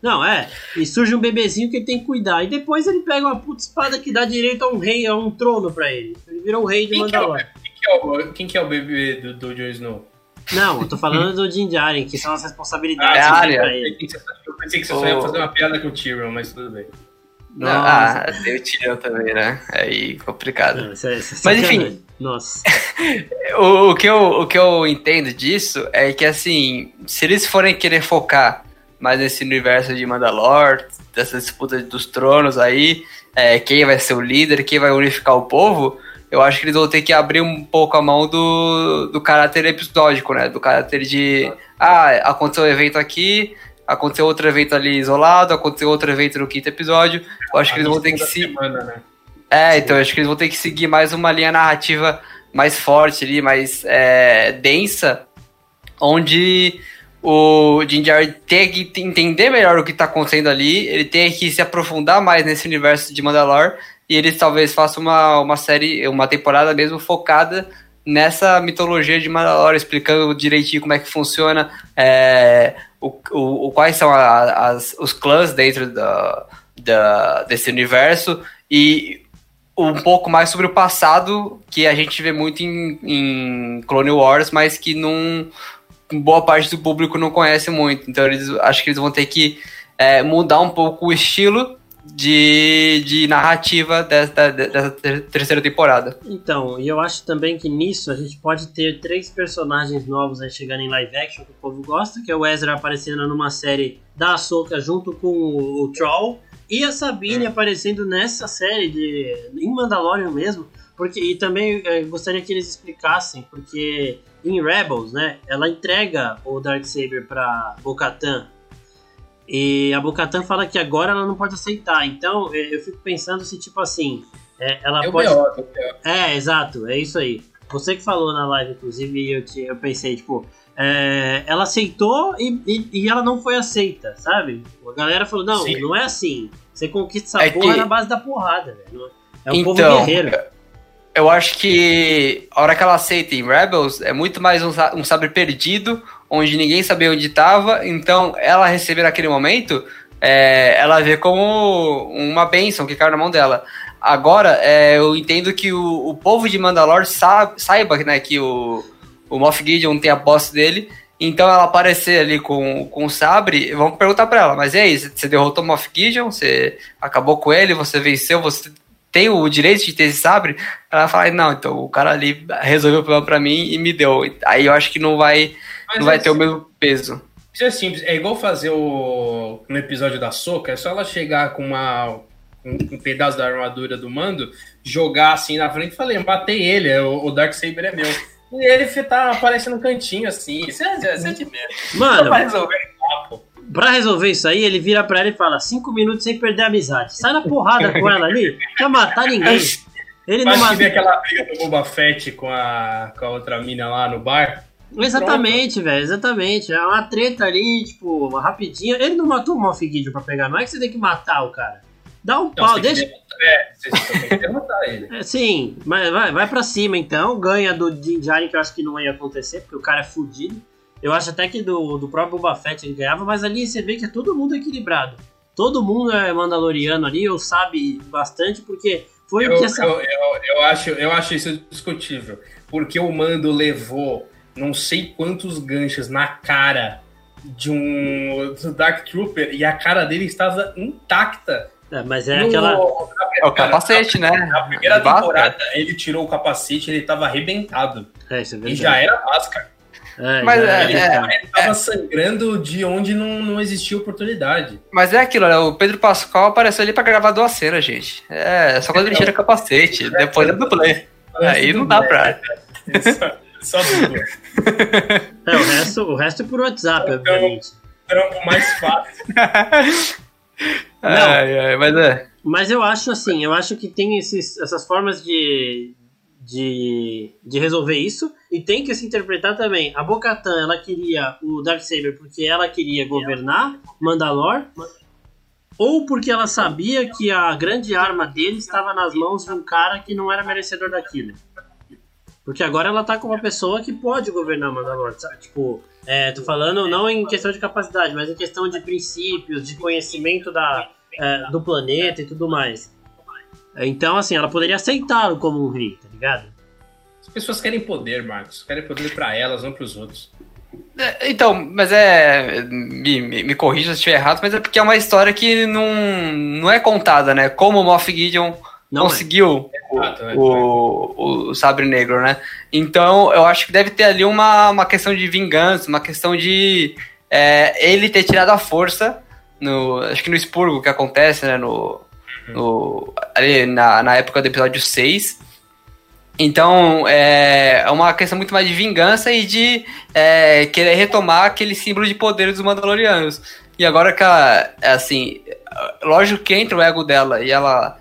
Não, é. E surge um bebezinho que ele tem que cuidar. E depois ele pega uma puta espada que dá direito a um rei, a um trono pra ele. Ele virou o rei de Quem que é o. Quem que é o, quem que é o bebê do, do Jon Snow? Não, eu tô falando do Jaren, que são as responsabilidades Ah, que pra área. ele. Eu pensei que você só ia fazer uma piada com o Tyrion, mas tudo bem. Não, ah, tem o Tyrion também, né? Aí complicado. Não, isso é- isso é Mas, enfim. Nossa. O, o que eu, o que eu entendo disso é que, assim, se eles forem querer focar mais nesse universo de Mandalore, dessa disputa dos tronos aí, é, quem vai ser o líder, quem vai unificar o povo, eu acho que eles vão ter que abrir um pouco a mão do, do caráter episódico, né? Do caráter de, ah, aconteceu um evento aqui, aconteceu outro evento ali isolado, aconteceu outro evento no quinto episódio. Eu acho que eles vão ter que se Semana, né? é, então eu acho que eles vão ter que seguir mais uma linha narrativa mais forte ali, mais é, densa, onde o Djarin tem que entender melhor o que tá acontecendo ali, ele tem que se aprofundar mais nesse universo de Mandalore, e eles talvez façam uma, uma série, uma temporada mesmo focada nessa mitologia de Mandalore, explicando direitinho como é que funciona, é, o, o- quais são a- as, os clãs dentro da, da, desse universo, e um pouco mais sobre o passado, que a gente vê muito em, em Clone Wars, mas que não boa parte do público não conhece muito. Então eles acho que eles vão ter que é, mudar um pouco o estilo de, de narrativa dessa, dessa ter- terceira temporada. Então, e eu acho também que nisso a gente pode ter três personagens novos aí chegando em live action que o povo gosta, que é o Ezra aparecendo numa série da Ahsoka junto com o, o Troll e a Sabine aparecendo nessa série de em Mandalorian mesmo, porque e também eh, gostaria que eles explicassem, porque em Rebels, né, ela entrega o Darksaber pra Bo-Katan e a Bo-Katan fala que agora ela não pode aceitar. Então, eh, eu fico pensando se tipo assim, eh, ela É o pode é o B.O. é, exato, é isso aí. Você que falou na live, inclusive, eu, te- eu pensei, tipo, é, ela aceitou e, e, e ela não foi aceita, sabe? A galera falou, não, Sim. não é assim. Você conquista essa É porra que- na base da porrada, velho. É um povo Então, guerreiro. Eu acho que a hora que ela aceita em Rebels é muito mais um, um sabre perdido, onde ninguém sabia onde estava. Então, ela receber naquele momento, é, ela vê como uma bênção que caiu na mão dela. Agora, é, eu entendo que o, o povo de Mandalore sa- saiba né, que o, o Moff Gideon tem a posse dele. Então, ela aparecer ali com, com o sabre, vão perguntar pra ela: Mas e aí, você derrotou o Moff Gideon? Você acabou com ele? Você venceu? Você tem o direito de ter esse sabre? Ela fala, não, então o cara ali resolveu o problema pra mim e me deu. Aí eu acho que não vai, Mas não vai é ter o assim, mesmo peso. Isso é simples. É igual fazer o. No episódio da Soca, é só ela chegar com uma. Um, um pedaço da armadura do mando, jogar assim na frente e falei, matei ele, o, o Darksaber é meu. E ele tá aparecendo no cantinho assim. Isso é, isso é de merda. Mano, resolver papo. Pra resolver isso aí, ele vira pra ela e fala: cinco minutos sem perder a amizade. Sai na porrada com ela ali, não quer matar ninguém. Ele não que mata. vê aquela briga do Boba Fett com a, com a outra mina lá no bar. Exatamente, velho, exatamente. É uma treta ali, tipo, rapidinha. Ele não matou o Moff Gideon pra pegar, não é que você tem que matar o cara. Dá um Não, pau, que deixa. É, você tem que derrotar ele. É, sim, mas vai, vai pra cima então. Ganha do Din Djarin, que eu acho que não ia acontecer, porque o cara é fudido. Eu acho até que do, do próprio Boba Fett ele ganhava, mas ali você vê que é todo mundo equilibrado. Todo mundo é mandaloriano ali, ou sabe bastante, porque foi Eu, o que essa. eu, eu, eu acho, eu acho isso discutível. Porque o Mando levou não sei quantos ganchos na cara de um do Dark Trooper e a cara dele estava intacta. É, mas é No- aquela. É o capacete, né? Na primeira temporada, ele tirou o capacete, ele tava arrebentado. É, isso é E já era Bhaskara. É, Mas já é- Ele, ele tava sangrando de onde não, não existia oportunidade. Mas é aquilo, né? O Pedro Pascal apareceu ali pra gravar duas cenas, gente. É, só quando ele tira o capacete, depois é dublê. Aí não dá pra. Só, só dupla. É, o resto, o resto é por WhatsApp, Então- obviamente. Trampo mais fácil. Ai, ai, mas é. Mas eu acho assim, eu acho que tem esses, essas formas de, de, de resolver isso e tem que se interpretar também. A Bo-Katan, ela queria o Darksaber porque ela queria governar Mandalor ou porque ela sabia que a grande arma dele estava nas mãos de um cara que não era merecedor daquilo. Porque agora ela tá com uma pessoa que pode governar Mandalor? Tipo, é, tô falando não em questão de capacidade, mas em questão de princípios, de conhecimento da, é, do planeta e tudo mais. Então, assim, ela poderia aceitá-lo como um rei, tá ligado? As pessoas querem poder, Marcos. Querem poder pra elas, não pros outros. É, Então, mas é. Me, me, me corrija se estiver errado, mas é porque é uma história que não, não é contada, né? Como o Moff Gideon Não é. conseguiu Exato, né? o, o Sabre Negro, né? Então, eu acho que deve ter ali uma, uma questão de vingança, uma questão de é, ele ter tirado a força, no, acho que no expurgo que acontece, né? No, no, ali na, na época do episódio 6. Então, é, é uma questão muito mais de vingança e de é, querer retomar aquele símbolo de poder dos Mandalorianos. E agora que ela, é assim, lógico que entra o ego dela e ela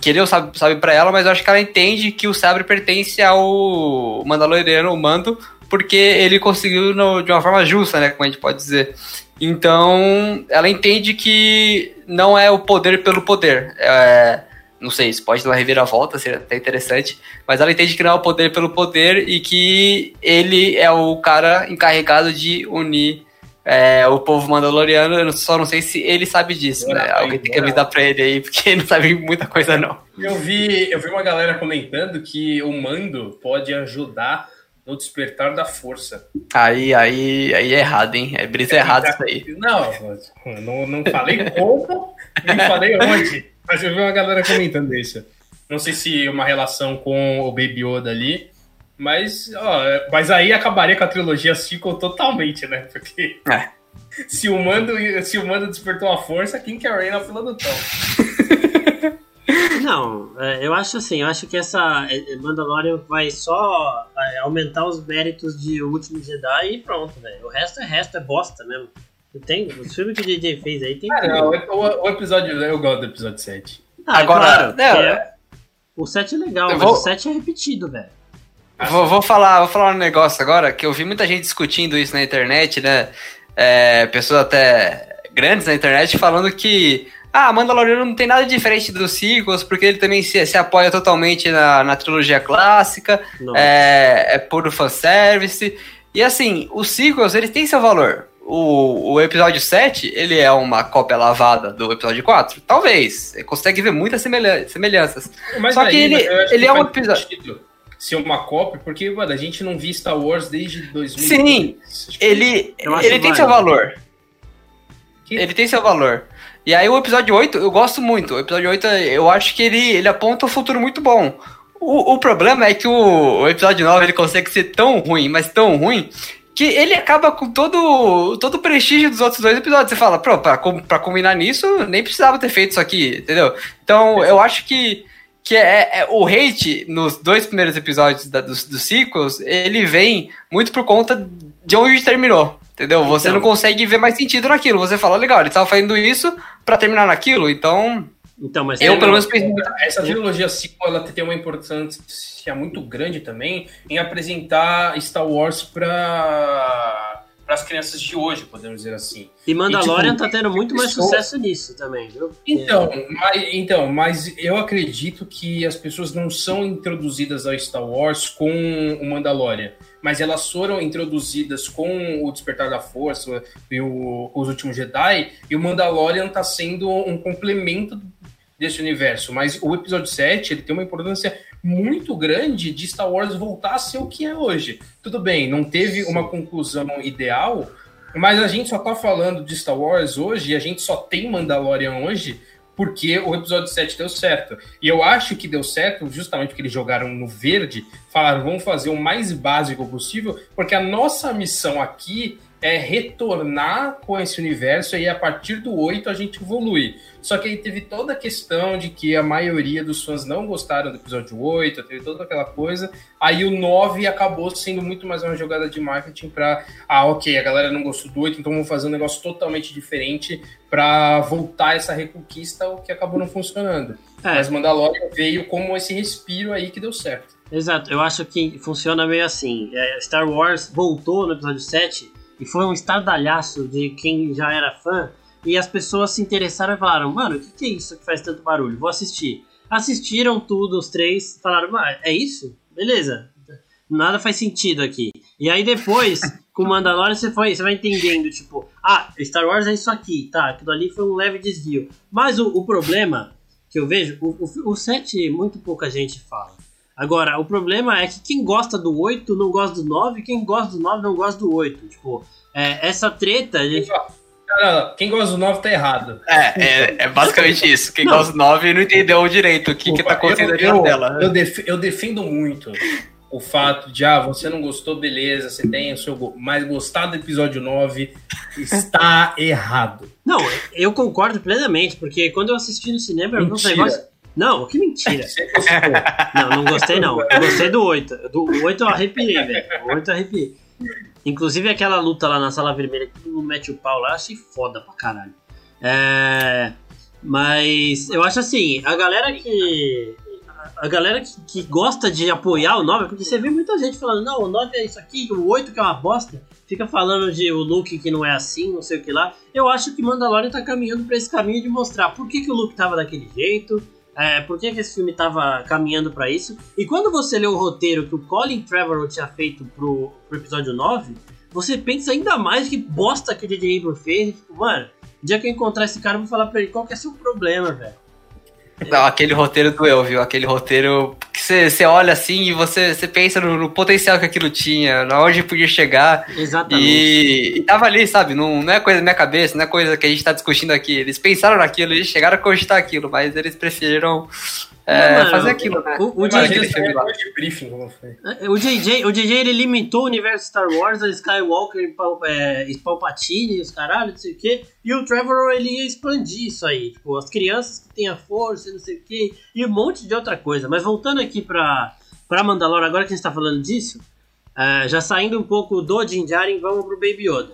querer o sabre, sabre pra ela, mas eu acho que ela entende que o sabre pertence ao Mandaloriano, o Mando, porque ele conseguiu no- de uma forma justa, né, como a gente pode dizer. Então, ela entende que não é o poder pelo poder. É, não sei, isso pode dar uma reviravolta, seria até interessante, mas ela entende que não é o poder pelo poder e que ele é o cara encarregado de unir é, o povo mandaloriano. Eu só não sei se ele sabe disso, né? Alguém tem que avisar pra ele aí, porque ele não sabe muita coisa, não. Eu vi, eu vi uma galera comentando que o mando pode ajudar no despertar da força. Aí, aí, aí é errado, hein? É brisa errada isso aí. Não, não, não falei como, nem falei onde. Mas eu vi uma galera comentando isso. Não sei se uma relação com o Baby Yoda ali. Mas, ó, mas aí acabaria com a trilogia sequel totalmente, né? Porque É. se, o mando, se o mando despertou a força, quem que é o Rey na fila do pão? Não, é, eu acho assim, eu acho que essa é, Mandalorian vai só é, aumentar os méritos de O Último Jedi e pronto, velho. O resto é resto, é bosta mesmo. Não Tem, os filmes que o DJ fez aí tem. Ah, não, o, o episódio, eu gosto do episódio 7. Ah, Agora, claro, não, que é- o 7 é legal, mas vou- o 7 é repetido, velho. Vou, vou falar, vou falar um negócio agora, que eu vi muita gente discutindo isso na internet, né? É, pessoas até grandes na internet falando que ah, Mandaloriano não tem nada diferente dos sequels, porque ele também se, se apoia totalmente na, na trilogia clássica, é, é puro fanservice. E assim, os sequels, eles têm seu valor. O, o episódio 7, ele é uma cópia lavada do episódio 4? Talvez. Você consegue ver muitas semelhan- semelhanças. Mas Só que ele- ele que é um episódio- Ser uma cópia, porque, mano, a gente não viu Star Wars desde 2000. Sim, Ele, ele tem seu valor. Que- Ele tem seu valor. E aí o episódio 8, eu gosto muito. O episódio 8, eu acho que ele, ele aponta um futuro muito bom. O, o problema é que o, o episódio 9 ele consegue ser tão ruim, mas tão ruim, que ele acaba com todo, todo o prestígio dos outros dois episódios. Você fala, pô, pra, pra combinar nisso, nem precisava ter feito isso aqui, entendeu? Então, eu acho que, que é, é- o hate nos dois primeiros episódios da- dos, dos sequels, ele vem muito por conta de onde terminou. Entendeu? Você Então. não consegue ver mais sentido naquilo. Você fala, legal, ele tava fazendo isso pra terminar naquilo, então. Então, mas Eu, tem- pelo menos, penso muito. Essa trilogia sequel ela tem uma importância muito grande também em apresentar Star Wars para as crianças de hoje, podemos dizer assim. E Mandalorian E, tipo, tá tendo muito mais pessoa- sucesso nisso também, viu? Então mas, então, mas eu acredito que as pessoas não são introduzidas ao Star Wars com o Mandalorian, mas elas foram introduzidas com o Despertar da Força e o, os Últimos Jedi, e o Mandalorian tá sendo um complemento desse universo. Mas o episódio 7 ele tem uma importância muito grande de Star Wars voltar a ser o que é hoje. Tudo bem, não teve uma conclusão ideal, mas a gente só tá falando de Star Wars hoje, e a gente só tem Mandalorian hoje, porque o episódio 7 deu certo. E eu acho que deu certo justamente porque eles jogaram no verde, falaram, vamos fazer o mais básico possível, porque a nossa missão aqui é retornar com esse universo e a partir do 8 a gente evolui. Só que aí teve toda a questão de que a maioria dos fãs não gostaram do episódio 8, teve toda aquela coisa. Aí o 9 acabou sendo muito mais uma jogada de marketing para ah, OK, a galera não gostou do 8, então vamos fazer um negócio totalmente diferente para voltar essa reconquista, o que acabou não funcionando. É. Mas Mandalorian veio como esse respiro aí que deu certo. Exato, eu acho que funciona meio assim. É, Star Wars voltou no episódio 7 e foi um estardalhaço de quem já era fã. E as pessoas se interessaram e falaram: Mano, o que, que é isso que faz tanto barulho? Vou assistir. Assistiram tudo, os três, falaram: é isso? Beleza. Nada faz sentido aqui. E aí depois, com Mandalorian, você, foi, você vai entendendo: tipo, ah, Star Wars é isso aqui, tá? Aquilo ali foi um leve desvio. Mas o, o problema que eu vejo, o, o, o 7 muito pouca gente fala. Agora, o problema é que quem gosta do 8 não gosta do 9, quem gosta do 9 não gosta do 8. Tipo, é, essa treta. A gente... Quem gosta do 9 tá errado. É, é, é basicamente isso. Quem não. gosta do 9 não entendeu direito o que, Opa, que tá acontecendo eu, na tela. Eu, def, eu defendo muito o fato de, ah, você não gostou, beleza, você tem o seu. Mas gostar do episódio 9 está errado. Não, eu concordo plenamente, porque quando eu assisti no cinema, eu vi uns negócios. Não, que mentira. não, não gostei não. Eu gostei do 8. Do 8 eu arrepiei, velho. O 8 eu arrepiei. Inclusive aquela luta lá na sala vermelha que o mete o pau lá, achei foda pra caralho. É... Mas eu acho assim, a galera que. A galera que, que, gosta de apoiar o 9, porque você vê muita gente falando, não, o 9 é isso aqui, o 8 que é uma bosta, fica falando de o Luke que não é assim, não sei o que lá. Eu acho que Mandalorian tá caminhando para esse caminho de mostrar por que, que o Luke tava daquele jeito, é, por que, que esse filme estava caminhando para isso. E quando você lê o roteiro que o Colin Trevorrow tinha feito pro, pro episódio 9, você pensa ainda mais que bosta que o J.J. Abrams fez. Tipo, mano, o dia que eu encontrar esse cara, eu vou falar pra ele qual que é seu problema, velho. Não, aquele roteiro doeu, viu? Aquele roteiro que você olha assim e você, você pensa no, no, potencial que aquilo tinha, na onde podia chegar. Exatamente. E, e tava ali, sabe? Não, não é coisa da minha cabeça, não é coisa que a gente tá discutindo aqui. Eles pensaram naquilo, eles chegaram a cogitar aquilo, mas eles preferiram é, mano, fazer aquilo, né? O, o, JJ, é, o JJ, o JJ ele limitou o universo Star Wars a Skywalker, é, Palpatine, os caralho, não sei o que. E o Trevor ele ia expandir isso aí. Tipo, as crianças que têm a força, não sei o que. E um monte de outra coisa. Mas voltando aqui pra, pra Mandalore, agora que a gente tá falando disso, é, já saindo um pouco do Din Djarin, vamos pro Baby Yoda.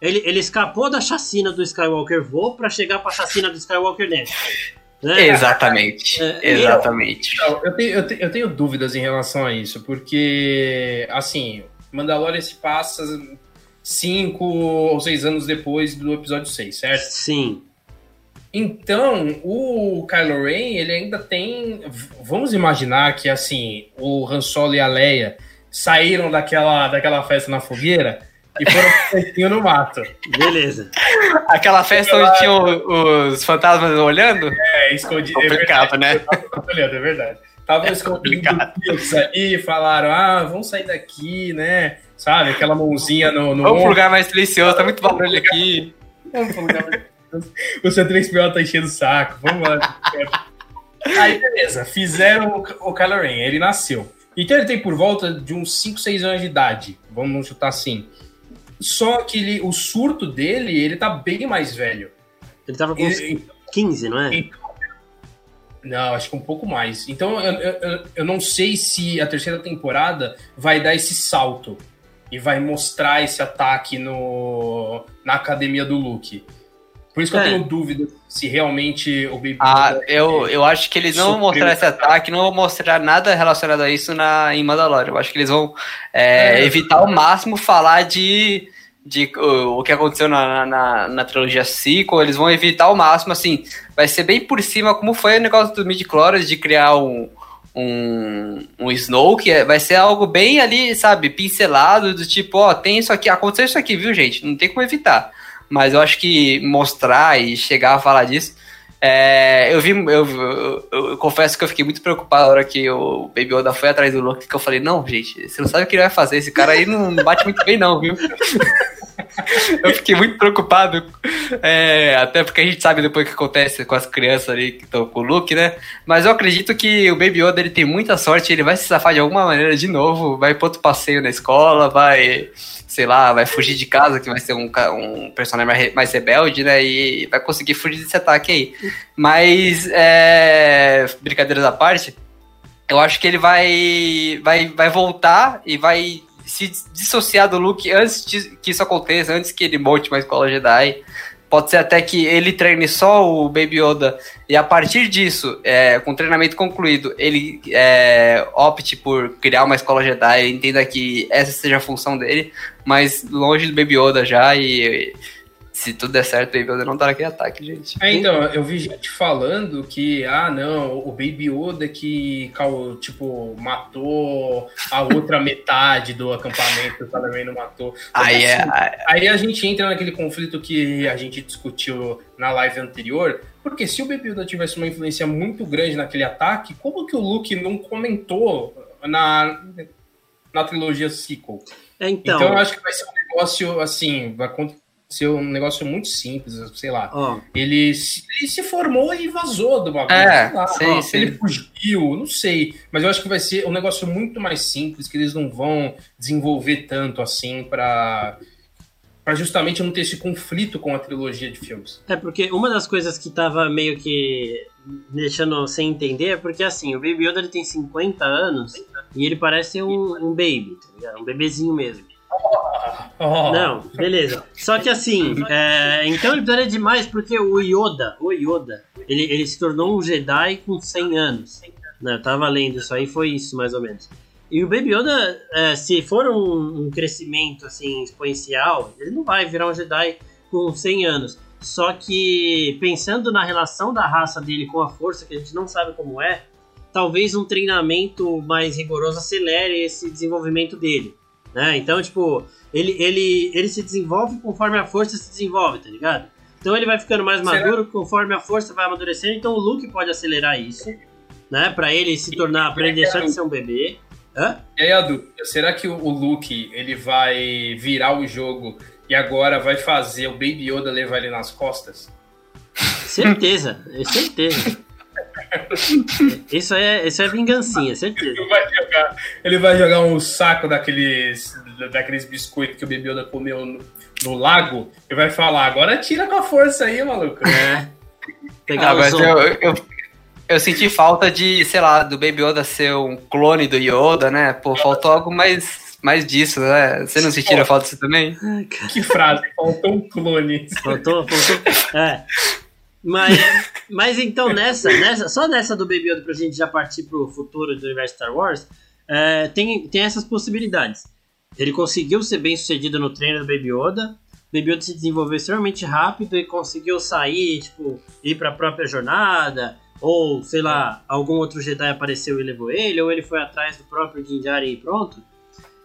Ele, ele escapou da chacina do Skywalker Voo para chegar pra chacina do Skywalker Nest. Né? Exatamente. É, exatamente. Eu, eu, tenho, eu, tenho, eu tenho dúvidas em relação a isso, porque, assim, Mandalorian se passa cinco ou seis anos depois do episódio 6, certo? Sim. Então, o Kylo Ren, ele ainda tem. Vamos imaginar que, assim, o Han Solo e a Leia saíram daquela, daquela festa na fogueira e foram festinho no mato. Beleza. Aquela festa onde tinham os fantasmas olhando? É, escondido. É Complicado, é né? Olhando, é verdade. Estavam escondidos ali, falaram, ah, vamos sair daqui, né? Sabe, aquela mãozinha no... no vamos pro lugar mais silencioso, tá muito barulho aqui. Vamos pro lugar mais O C3PO tá enchendo o saco, vamos lá. Aí, beleza, fizeram o Kylo Ren, ele nasceu. Então ele tem por volta de uns 5, 6 anos de idade, vamos chutar assim. Só que ele, o surto dele, ele tá bem mais velho. Ele tava com ele, 15, não é? Não, acho que um pouco mais. Então eu, eu, eu não sei se a terceira temporada vai dar esse salto e vai mostrar esse ataque no, na academia do Luke. Por isso que é. eu tenho dúvida se realmente o Baby Ah, eu, eu acho que eles não vão mostrar esse ataque, não vão mostrar nada relacionado a isso na, em Mandalorian. Eu acho que eles vão é, é. evitar ao máximo falar de, de o, o que aconteceu na, na, na trilogia sequel. Eles vão evitar ao máximo, assim, vai ser bem por cima, como foi o negócio do mid de criar um, um, um Snow, que é, vai ser algo bem ali, sabe, pincelado, do tipo, ó, tem isso aqui, aconteceu isso aqui, viu, gente? Não tem como evitar mas eu acho que mostrar e chegar a falar disso. É, eu vi, eu, eu, eu, confesso que eu fiquei muito preocupado na hora que o Baby Yoda foi atrás do Luke, que eu falei, não, gente, você não sabe o que ele vai fazer, esse cara aí não bate muito bem não, viu? eu fiquei muito preocupado. é, até porque a gente sabe depois o que acontece com as crianças ali que estão com o Luke, né? Mas eu acredito que o Baby Yoda ele tem muita sorte, ele vai se safar de alguma maneira de novo, vai pro outro passeio na escola, vai, sei lá, vai fugir de casa, que vai ser um, um personagem mais rebelde, né? E vai conseguir fugir desse ataque aí. Mas, é, brincadeiras à parte, eu acho que ele vai, vai, vai voltar e vai se dissociar do Luke antes de que isso aconteça, antes que ele monte uma escola Jedi. Pode ser até que ele treine só o Baby Yoda. E a partir disso, é, com o treinamento concluído, ele é, opte por criar uma escola Jedi, entenda que essa seja a função dele, mas longe do Baby Yoda já e se tudo der certo, o Baby Yoda não tá naquele ataque, gente. É, então, eu vi gente falando que, ah, não, o Baby Yoda que, tipo, matou a outra metade do acampamento, o Salaman não matou. Aí é, assim, Aí a gente entra naquele conflito que a gente discutiu na live anterior, porque se o Baby Yoda tivesse uma influência muito grande naquele ataque, como que o Luke não comentou na, na trilogia sequel? É, Então, então, eu acho que vai ser um negócio, assim, vai acontecer um negócio muito simples, sei lá. ó, Ele se, ele se formou e vazou do bagulho. É, sei lá. sim, Ó, sim. Ele fugiu, não sei. Mas eu acho que vai ser um negócio muito mais simples, que eles não vão desenvolver tanto assim pra, pra justamente não ter esse conflito com a trilogia de filmes. É porque uma das coisas que tava meio que deixando sem entender é porque assim, o Baby Yoda ele tem 50 anos e ele parece ser um, um baby, tá ligado? Um bebezinho mesmo. Não, beleza. Só que assim, é, então ele precisaria demais porque o Yoda, o Yoda, ele, ele se tornou um Jedi com 100 anos. Né, eu tava lendo isso aí, foi isso mais ou menos. E o Baby Yoda, é, se for um, um crescimento assim exponencial, ele não vai virar um Jedi com 100 anos. Só que pensando na relação da raça dele com a força, que a gente não sabe como é, talvez um treinamento mais rigoroso acelere esse desenvolvimento dele. Né? Então, tipo, ele, ele, ele se desenvolve conforme a força se desenvolve, tá ligado? Então ele vai ficando mais maduro conforme a força vai amadurecendo. Então o Luke pode acelerar isso, né? Pra ele se tornar, pra ele deixar de ser um bebê. Hã? E aí, Adu, será que o o Luke ele vai virar o jogo e agora vai fazer o Baby Yoda levar ele nas costas? Certeza, é certeza. Isso é, isso é vingancinha, certeza. Ele vai jogar, ele vai jogar um saco daqueles, daqueles biscoitos que o Baby Yoda comeu no, no lago e vai falar: agora tira com a força aí, maluco. É. Pegar Ah, o mas som. eu, eu, eu senti falta de, sei lá, do Baby Yoda ser um clone do Yoda, né? Pô, faltou algo mais, mais disso, né? Você não sentiram falta disso também? Que frase, faltou um clone. Faltou, faltou. É. Mas, mas então nessa, nessa, só nessa do Baby Yoda pra gente já partir pro futuro do universo Star Wars, é, tem, tem essas possibilidades. Ele conseguiu ser bem sucedido no treino do Baby Yoda. O Baby Yoda se desenvolveu extremamente rápido e conseguiu sair, tipo, ir pra própria jornada. Ou, sei lá, algum outro Jedi apareceu e levou ele, ou ele foi atrás do próprio Din Djarin e pronto.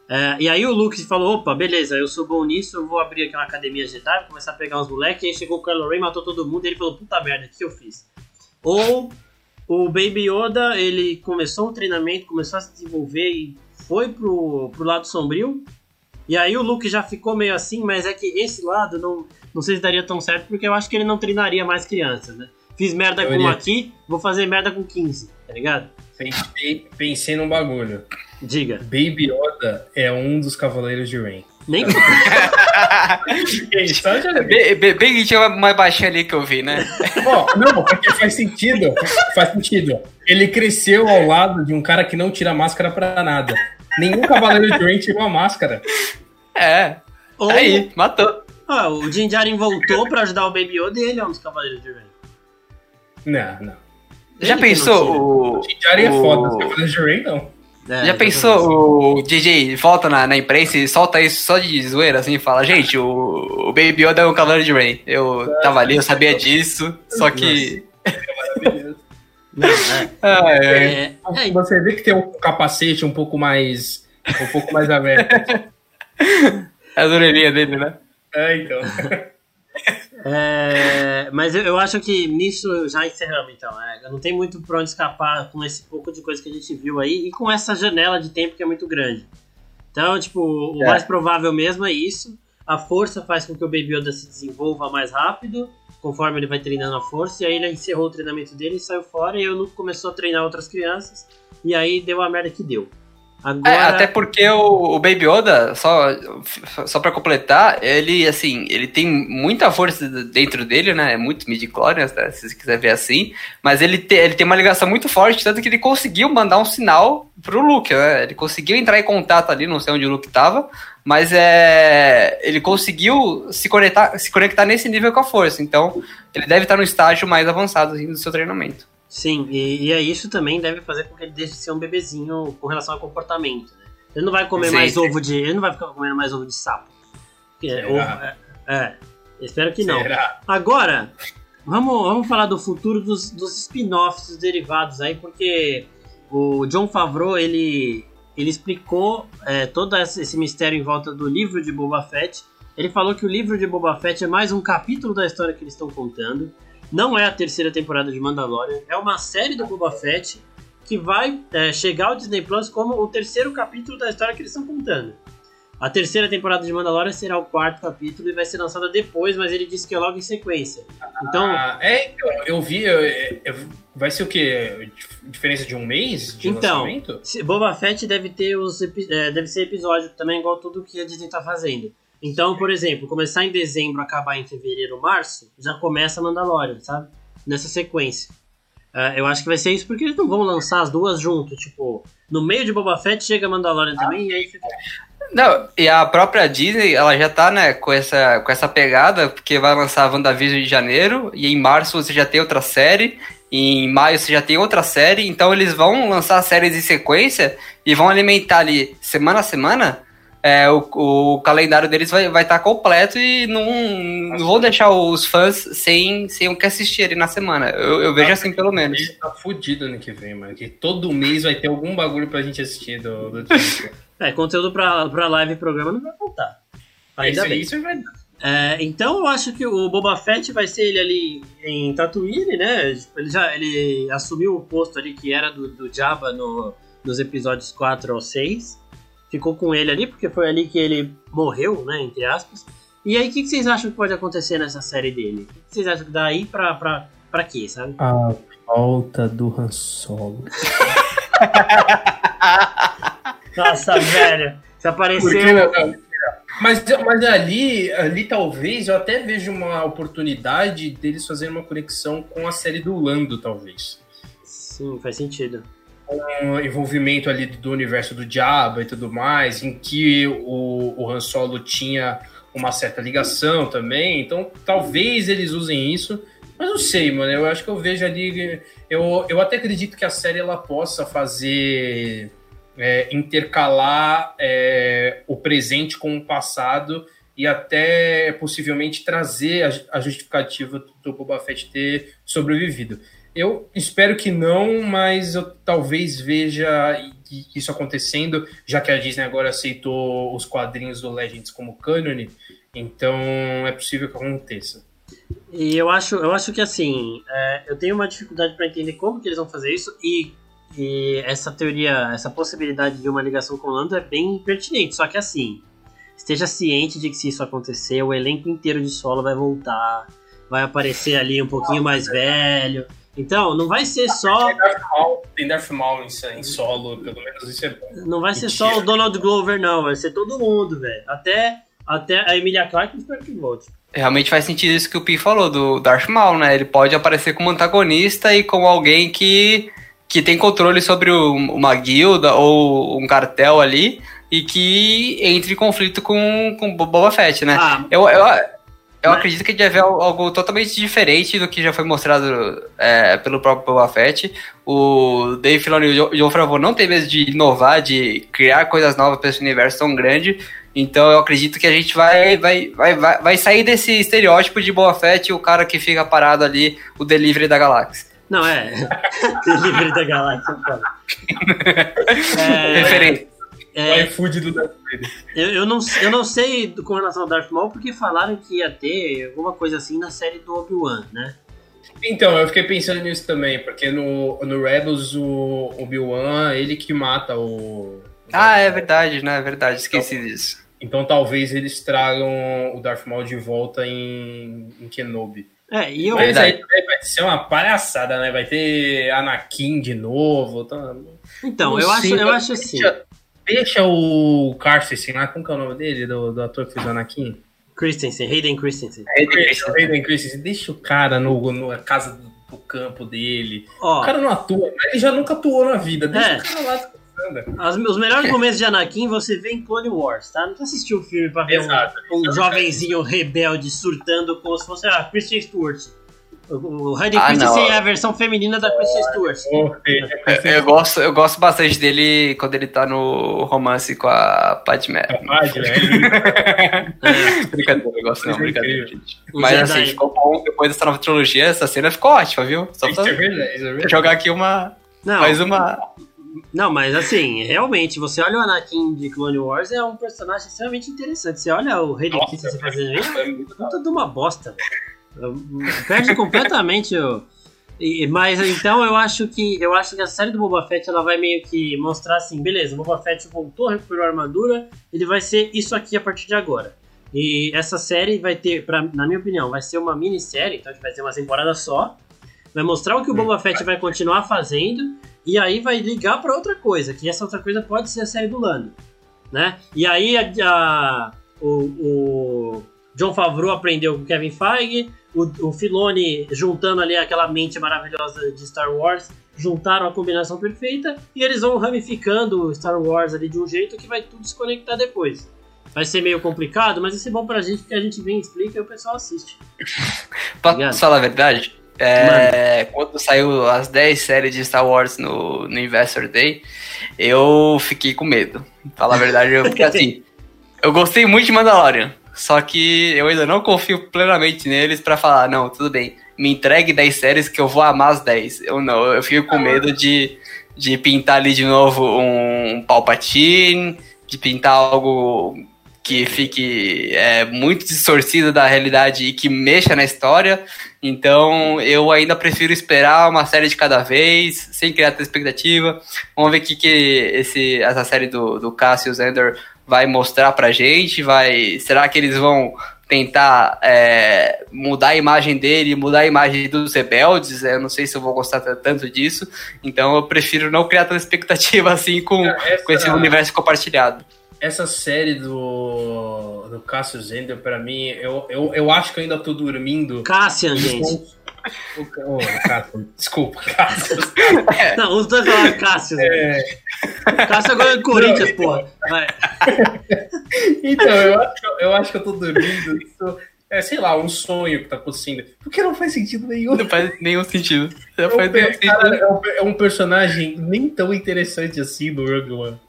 É, e aí o Luke falou, opa, beleza, eu sou bom nisso, eu vou abrir aqui uma academia Jedi, vou começar a pegar uns moleques, aí chegou o Kylo Ren, matou todo mundo, e ele falou, puta merda, o que eu fiz? Ou o Baby Yoda, ele começou um treinamento, começou a se desenvolver e foi pro, pro lado sombrio, e aí o Luke já ficou meio assim, mas é que esse lado não, não sei se daria tão certo, porque eu acho que ele não treinaria mais crianças, né? Fiz merda Eu com iria- aqui, vou fazer merda com 15, tá ligado? Pensei, pensei num bagulho. Diga. Baby Yoda é um dos Cavaleiros de Rain. Nem bem, bem que tinha mais baixinho ali que eu vi, né? Ó, não, porque faz sentido. Faz sentido. Ele cresceu ao lado de um cara que não tira máscara pra nada. Nenhum Cavaleiro de Rain tirou a máscara. É, Ou, aí, matou. Ah, o Din Djarin voltou pra ajudar o Baby Yoda e ele é um dos Cavaleiros de Rain. Não, não. Já Ele pensou o. O Jari é foda, os Cavaleiros de Rain não. É, Já pensou o DJ volta na, na imprensa e solta isso só de zoeira assim e fala, gente, o, o Baby Yoda é um cavaleiro de Rain. Eu tava ali, eu sabia disso, só que. Não, é. É. É, é, Você vê que tem um capacete um pouco mais. um pouco mais aberto. É a orelhinha dele, né? É, então. é, mas eu, eu acho que nisso já encerramos, então. É, não tem muito pra onde escapar com esse pouco de coisa que a gente viu aí e com essa janela de tempo que é muito grande. Então, tipo, o É. mais provável mesmo é isso. a força faz com que o Baby Yoda se desenvolva mais rápido, conforme ele vai treinando a força, e aí ele encerrou o treinamento dele e saiu fora, e Luke começou a treinar outras crianças, e aí deu a merda que deu. Agora... É, até porque o, o, Baby Yoda, só, só pra completar, ele, assim, ele tem muita força dentro dele, né? É muito midi-chlorians, né? Se você quiser ver assim. Mas ele, te, ele tem uma ligação muito forte, tanto que ele conseguiu mandar um sinal pro Luke, né? Ele conseguiu entrar em contato ali, não sei onde o Luke tava, mas é, ele conseguiu se conectar, se conectar nesse nível com a força. Então, ele deve estar no estágio mais avançado assim, do seu treinamento. Sim, e, e é isso também deve fazer com que ele deixe de ser um bebezinho com relação ao comportamento. Né? Ele não vai comer sim, mais sim. ovo de. Ele não vai ficar comendo mais ovo de sapo. É, ovo, é, é, espero que não. Será? Agora, vamos, vamos falar do futuro dos, dos spin-offs, dos derivados aí, porque o John Favreau ele, ele explicou é, todo esse mistério em volta do livro de Boba Fett. Ele falou que o livro de Boba Fett é mais um capítulo da história que eles estão contando. Não é a terceira temporada de Mandalorian, é uma série do Boba Fett que vai é, chegar ao Disney Plus como o terceiro capítulo da história que eles estão contando. A terceira temporada de Mandalorian será o quarto capítulo e vai ser lançada depois, mas ele disse que é logo em sequência. Então. Ah, é, eu, eu vi. Eu, eu, vai ser o quê? Diferença de um mês de então, lançamento? Boba Fett deve ter os é, deve ser episódio também, igual tudo que a Disney tá fazendo. Então, por exemplo, começar em dezembro, acabar em fevereiro, março, já começa Mandalorian, sabe? Nessa sequência. Uh, eu acho que vai ser isso porque eles não vão lançar as duas juntas. Tipo, no meio de Boba Fett chega Mandalorian também e aí fica. Não, e a própria Disney, ela já tá, né, com essa, com essa pegada, porque vai lançar WandaVision em janeiro, e em março você já tem outra série, em maio você já tem outra série, então eles vão lançar séries em sequência e vão alimentar ali semana a semana é, o, o, calendário deles vai estar vai tá completo e não, não vão deixar os fãs sem, sem o que assistir ali na semana. Eu, eu vejo assim, pelo menos. Tá fudido ano que vem, mano. Que todo mês vai ter algum bagulho pra gente assistir do, do É, conteúdo pra, pra live e programa não vai faltar. Ainda isso, bem. Isso é verdade. É, então eu acho que o Boba Fett vai ser ele ali em Tatooine, né? Ele já ele assumiu o posto ali que era do, do Jabba no, nos episódios 4 ao 6 ficou com ele ali, porque foi ali que ele morreu, né, entre aspas. E aí, o que, que, vocês acham que pode acontecer nessa série dele? O que, que vocês acham que daí pra, pra, pra quê, sabe? A volta do Han Solo. Nossa, velho. Se apareceu... Mas, mas ali, ali talvez eu até vejo uma oportunidade deles fazerem uma conexão com a série do Lando, talvez. Sim, faz sentido um envolvimento ali do universo do Diabo e tudo mais, em que o, o Han Solo tinha uma certa ligação também, então talvez eles usem isso, mas não sei, mano, eu acho que eu vejo ali, eu, eu até acredito que a série ela possa fazer, é, intercalar é, o presente com o passado e até possivelmente trazer a, a justificativa do Boba Fett ter sobrevivido. Eu espero que não, mas eu talvez veja isso acontecendo, já que a Disney agora aceitou os quadrinhos do Legends como canon, então é possível que aconteça. E eu acho, eu acho que assim, é, eu tenho uma dificuldade para entender como que eles vão fazer isso e, e, essa teoria, essa possibilidade de uma ligação com o Lando é bem pertinente. Só que assim, esteja ciente de que se isso acontecer, o elenco inteiro de solo vai voltar, vai aparecer ali um pouquinho mais velho. Então, não vai ser só. Tem Darth Maul em, solo, pelo menos isso é bom. Não vai ser só o Donald Glover, não. Vai ser todo mundo, velho. Até, até a Emilia Clarke espero que volte. Realmente faz sentido isso que o Pi falou, do Darth Maul, né? Ele pode aparecer como antagonista e como alguém que, que tem controle sobre o, uma guilda ou um cartel ali e que entre em conflito com, com Boba Fett, né? Ah, eu, eu, eu Mas... acredito que deve algo totalmente diferente do que já foi mostrado é, pelo próprio Boba Fett. O Dave Filoni e o John Favreau não tem medo de inovar, de criar coisas novas para esse universo tão grande. Então eu acredito que a gente vai, vai, vai, vai, vai sair desse estereótipo de Boba Fett, o cara que fica parado ali, o delivery da galáxia. Não, é. delivery da galáxia, é, Referência. É, o iFood do Darth Vader. Eu, eu, não, eu não sei com relação ao Darth Maul, porque falaram que ia ter alguma coisa assim na série do Obi-Wan, né? Então, eu fiquei pensando nisso também, porque no, no Rebels o Obi-Wan, ele que mata o. Ah, é verdade, né? É verdade, esqueci então, disso. Então talvez eles tragam o Darth Maul de volta em, em Kenobi. É, e eu. Mas aí Verdade. vai ser uma palhaçada, né? Vai ter Anakin de novo. tá- Então, eu acho, eu acho assim. Deixa, deixa o Carsten lá, como que é o nome dele? Do, do ator que fez o Anakin? Christensen, Hayden Christensen. Hayden Christensen, deixa o cara no, no- na casa do, do campo dele. Ó, O cara não atua, mas ele já nunca atuou na vida. Deixa É. o cara lá as- os melhores momentos de Anakin você vê em Clone Wars, tá? Não precisa assistir o filme pra ver um- Exato. um, jovenzinho rebelde surtando como se fosse a Christian Stewart. O, Hayden Ah, Christensen não. é a versão feminina da Christian Stewart. Eu, eu gosto, eu gosto bastante dele quando ele tá no romance com a Padmé. né? Brincadeira, eu gosto não, brincadeira, gente. Mas assim, ficou bom. Depois dessa nova trilogia, essa cena ficou ótima, viu? Só pra é é jogar aqui uma. Não, Mais uma. não, mas assim, realmente, você olha o Anakin de Clone Wars, é um personagem extremamente interessante. Você olha o Hayden Christensen mas- fazendo isso, é puta de uma bosta. Perde completamente e- Mas então eu acho que eu acho que a série do Boba Fett ela vai meio que mostrar assim, beleza, o Boba Fett voltou, recuperou a armadura, ele vai ser isso aqui a partir de agora. E essa série vai ter, pra, na minha opinião, vai ser uma minissérie, então a gente vai ter uma temporada só. Vai mostrar o que o Boba Fett vai continuar fazendo e aí vai ligar pra outra coisa, que essa outra coisa pode ser a série do Lando, né? E aí a, a- o, o John Favreau aprendeu com o Kevin Feige, o, o Filoni juntando ali aquela mente maravilhosa de Star Wars, juntaram a combinação perfeita e eles vão ramificando Star Wars ali de um jeito que vai tudo se conectar depois. Vai ser meio complicado, mas vai ser bom pra gente porque a gente vem, explica e o pessoal assiste. Obrigado. falar a verdade, é, quando saiu as 10 séries de Star Wars no, no Investor Day, eu fiquei com medo. Falar a verdade, eu, porque assim, eu gostei muito de Mandalorian, só que eu ainda não confio plenamente neles pra falar, não, tudo bem, me entregue 10 séries que eu vou amar as 10. Eu não, eu fico com medo de, de pintar ali de novo um Palpatine, de pintar algo que fique é, muito distorcido da realidade e que mexa na história. Então eu ainda prefiro esperar uma série de cada vez, sem criar tanta expectativa. Vamos ver o que, que esse, essa série do, do Cassius Ender vai mostrar pra gente. Vai, será que eles vão tentar é, mudar a imagem dele, mudar a imagem dos rebeldes? Eu não sei se eu vou gostar tanto disso. Então eu prefiro não criar tanta expectativa assim com, Essa- com esse universo compartilhado. Essa série do, do Cassius Ender, pra mim, eu, eu, eu acho que eu ainda tô dormindo. Cassian, gente. O, o, Cassius, desculpa, Cassius. Não, os dois falaram Cassian. É, Cassian agora é do Corinthians, porra. Vai. então, eu acho, eu acho que eu tô dormindo. Isso é, sei lá, um sonho que tá acontecendo. Porque não faz sentido nenhum. Não faz nenhum sentido. Não É faz um, nenhum sentido. é um é um personagem nem tão interessante assim no Rogue One.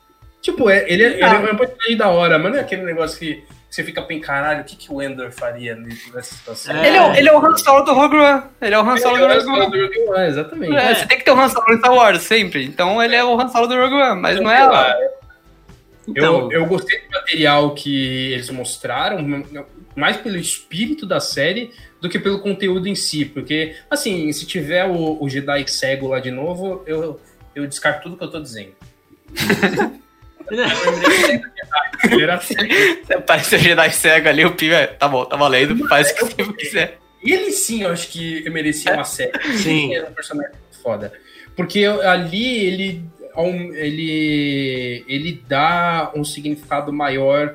Tipo, é, ele, é, ele é um personagem da hora, mas não é aquele negócio que você fica bem caralho, o que, que o Ender faria nessa situação? É. Ele é, o- ele é o Han Solo do Rogue One. Ele é o Han Solo do é o Rogue One. do Rogue One, exatamente. É, Você tem que ter o Han Solo no Star Wars sempre. Então ele é o Han Solo do Rogue One, mas não é ela. Então, Eu, eu gostei do material que eles mostraram, mais pelo espírito da série do que pelo conteúdo em si. Porque, assim, se tiver o, o Jedi cego lá de novo, eu, eu descarto tudo que eu tô dizendo. Ele era. Você parece o Jedi cego ali, o Pi, é, tá bom, tá valendo, faz o que você quiser. Ele sim, eu acho que merecia uma série. Sim. Ele era um personagem foda. Porque ali ele, ele, ele dá um significado maior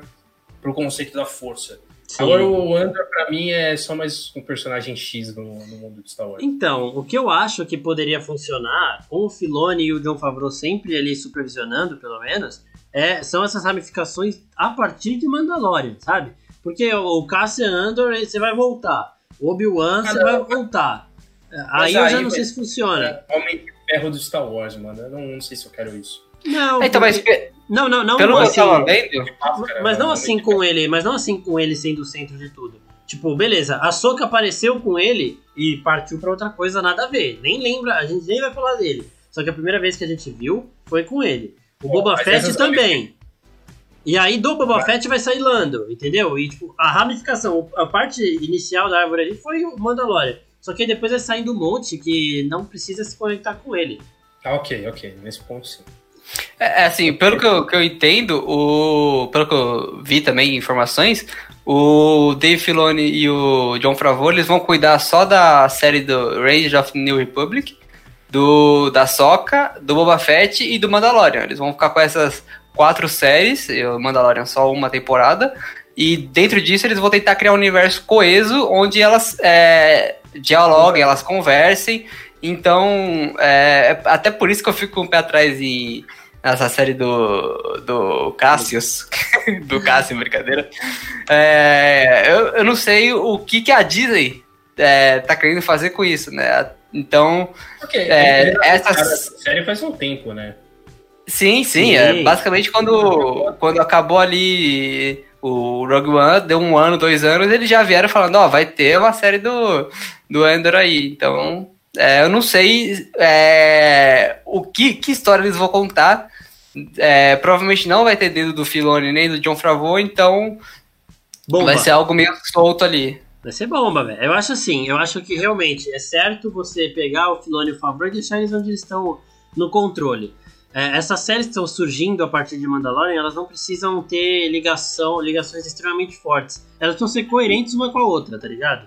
pro conceito da força. Sim. Agora o Andor, pra mim, é só mais um personagem X no, no mundo de Star Wars. Então, o que eu acho que poderia funcionar, com o Filoni e o John Favreau sempre ali supervisionando, pelo menos, é, são essas ramificações a partir de Mandalorian, sabe? Porque o Cassian Andor, você vai voltar. O Obi-Wan, você vai voltar. Aí Mas eu já aí não sei se funciona. Homem de ferro do Star Wars, mano. Eu não, não sei se eu quero isso. Não, Então, mas porque- pe- não, não, não, pelo assim, vendo, mas não Homem assim com ele, mas não assim com ele sendo o centro de tudo. Tipo, beleza, a Soca apareceu com ele e partiu pra outra coisa nada a ver. Nem lembra, a gente nem vai falar dele. Só que a primeira vez que a gente viu foi com ele. O Boba Fett também. E aí do Boba Fett vai sair Lando, entendeu? E tipo, a ramificação, a parte inicial da árvore ali foi o Mandalorian. Só que aí depois vai saindo um monte que não precisa se conectar com ele. Ah, ok, ok. Nesse ponto, sim. É, é assim, pelo que eu, que eu entendo, o, pelo que eu vi também informações, o Dave Filoni e o John Favreau, eles vão cuidar só da série do Rage of New Republic, do da Soca, do Boba Fett e do Mandalorian. Eles vão ficar com essas quatro séries, o Mandalorian só uma temporada, e dentro disso eles vão tentar criar um universo coeso onde elas é, dialoguem, elas conversem. Então, é, até por isso que eu fico com um pé atrás em, nessa série do, do Cassius, do Cassius, brincadeira. É, eu, eu não sei o que, que a Disney é, tá querendo fazer com isso, né? Então, Ok, É, é, essa série faz um tempo, né? Sim, sim, Sim. é, basicamente quando, quando acabou ali o Rogue One, deu um ano, dois anos, eles já vieram falando, ó, vai ter uma série do, do Endor aí. Então, é, eu não sei é, o que, que história eles vão contar. É, provavelmente não vai ter dedo do Filoni nem do John Favreau, então Bomba. vai ser algo meio solto ali. Vai ser bomba, velho. Eu acho assim, eu acho que realmente é certo você pegar o Filone e o Favreau e deixar eles onde eles estão no controle. É, essas séries que estão surgindo a partir de Mandalorian, elas não precisam ter ligação, ligações extremamente fortes. Elas precisam ser coerentes uma com a outra, tá ligado?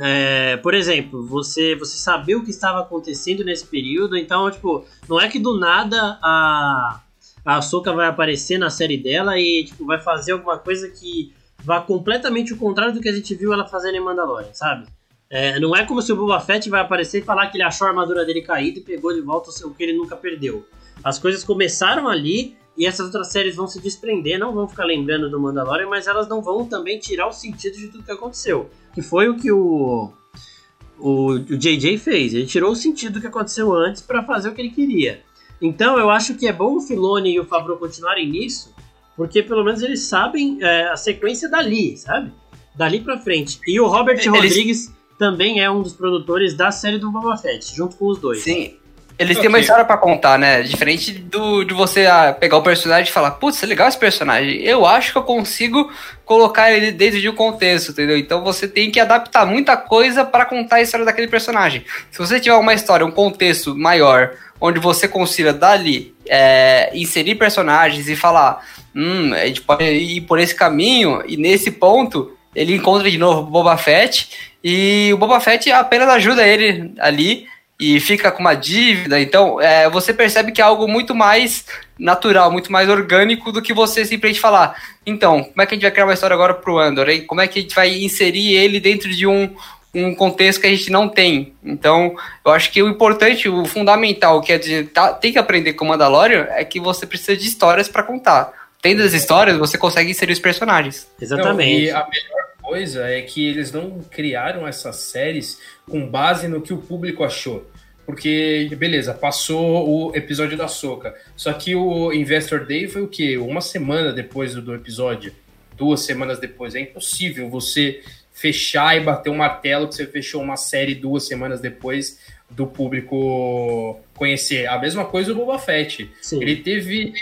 É, por exemplo, você, você saber o que estava acontecendo nesse período, então, tipo, não é que do nada a, a Ahsoka vai aparecer na série dela e, tipo, vai fazer alguma coisa que vá completamente o contrário do que a gente viu ela fazendo em Mandalorian, sabe? É, não é como se o Boba Fett vai aparecer e falar que ele achou a armadura dele caída e pegou de volta o que ele nunca perdeu. As coisas começaram ali e essas outras séries vão se desprender, não vão ficar lembrando do Mandalorian, mas elas não vão também tirar o sentido de tudo que aconteceu. Que foi o que o, o, o JJ fez. Ele tirou o sentido do que aconteceu antes para fazer o que ele queria. Então eu acho que é bom o Filoni e o Favreau continuarem nisso, porque pelo menos eles sabem é, a sequência dali, sabe? Dali pra frente. E o Robert Eles- Rodrigues também é um dos produtores da série do Boba Fett, junto com os dois. Sim. Eles Ok. têm uma história pra contar, né? Diferente do, de você ah, pegar o personagem e falar, putz, é legal esse personagem. Eu acho que eu consigo colocar ele dentro de um contexto, entendeu? Então você tem que adaptar muita coisa pra contar a história daquele personagem. Se você tiver uma história, um contexto maior, onde você consiga dali é, inserir personagens e falar, hum, a gente pode ir por esse caminho, e nesse ponto ele encontra de novo o Boba Fett, e o Boba Fett apenas ajuda ele ali e fica com uma dívida. Então, é, você percebe que é algo muito mais natural, muito mais orgânico do que você simplesmente falar. Então, como é que a gente vai criar uma história agora pro Andor? Hein? Como é que a gente vai inserir ele dentro de um, um contexto que a gente não tem? Então, eu acho que o importante, o fundamental que a gente tá- tem que aprender com o Mandalorian é que você precisa de histórias para contar. Tendo as histórias, você consegue inserir os personagens. Exatamente. E melhor coisa é que eles não criaram essas séries com base no que o público achou. Porque, beleza, passou o episódio da Soca. Só que o Investor Day foi o quê? Uma semana depois do, episódio. Duas semanas depois. É impossível você fechar e bater um martelo que você fechou uma série duas semanas depois do público conhecer. A mesma coisa o Boba Fett. Sim. Ele teve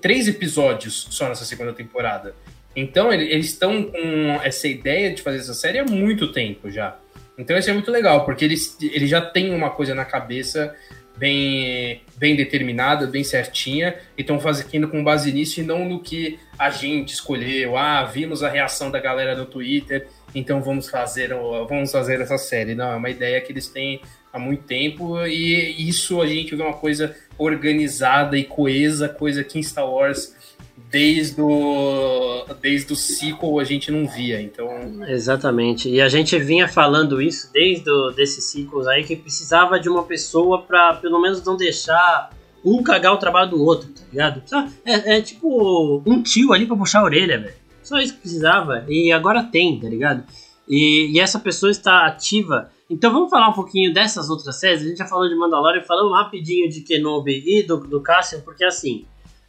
três episódios só nessa segunda temporada. Então, ele- eles estão com essa ideia de fazer essa série há muito tempo já. Então, isso é muito legal, porque eles, eles já têm uma coisa na cabeça bem, bem determinada, bem certinha, e estão fazendo com base nisso e não no que a gente escolheu. Ah, vimos a reação da galera no Twitter, então vamos fazer, vamos fazer essa série. Não, é uma ideia que eles têm há muito tempo, e isso a gente vê uma coisa organizada e coesa, coisa que em Star Wars, desde o, desde o sequel, a gente não via. Então, Exatamente. E a gente vinha falando isso desde o, desses ciclos aí, que precisava de uma pessoa pra pelo menos não deixar um cagar o trabalho do outro, tá ligado? É, é tipo um tio ali pra puxar a orelha, velho. Só isso que precisava. E agora tem, tá ligado? E, e essa pessoa está ativa. Então vamos falar um pouquinho dessas outras séries. A gente já falou de Mandalorian, falamos rapidinho de Kenobi e do, do Cassian, porque assim,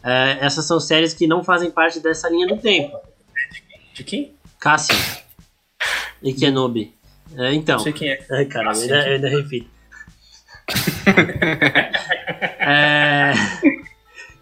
é, essas são séries que não fazem parte dessa linha do tempo. de quem? Cassian e Kenobi. É, então. Não sei quem é. Ai, cara, eu ainda, eu ainda repito. É,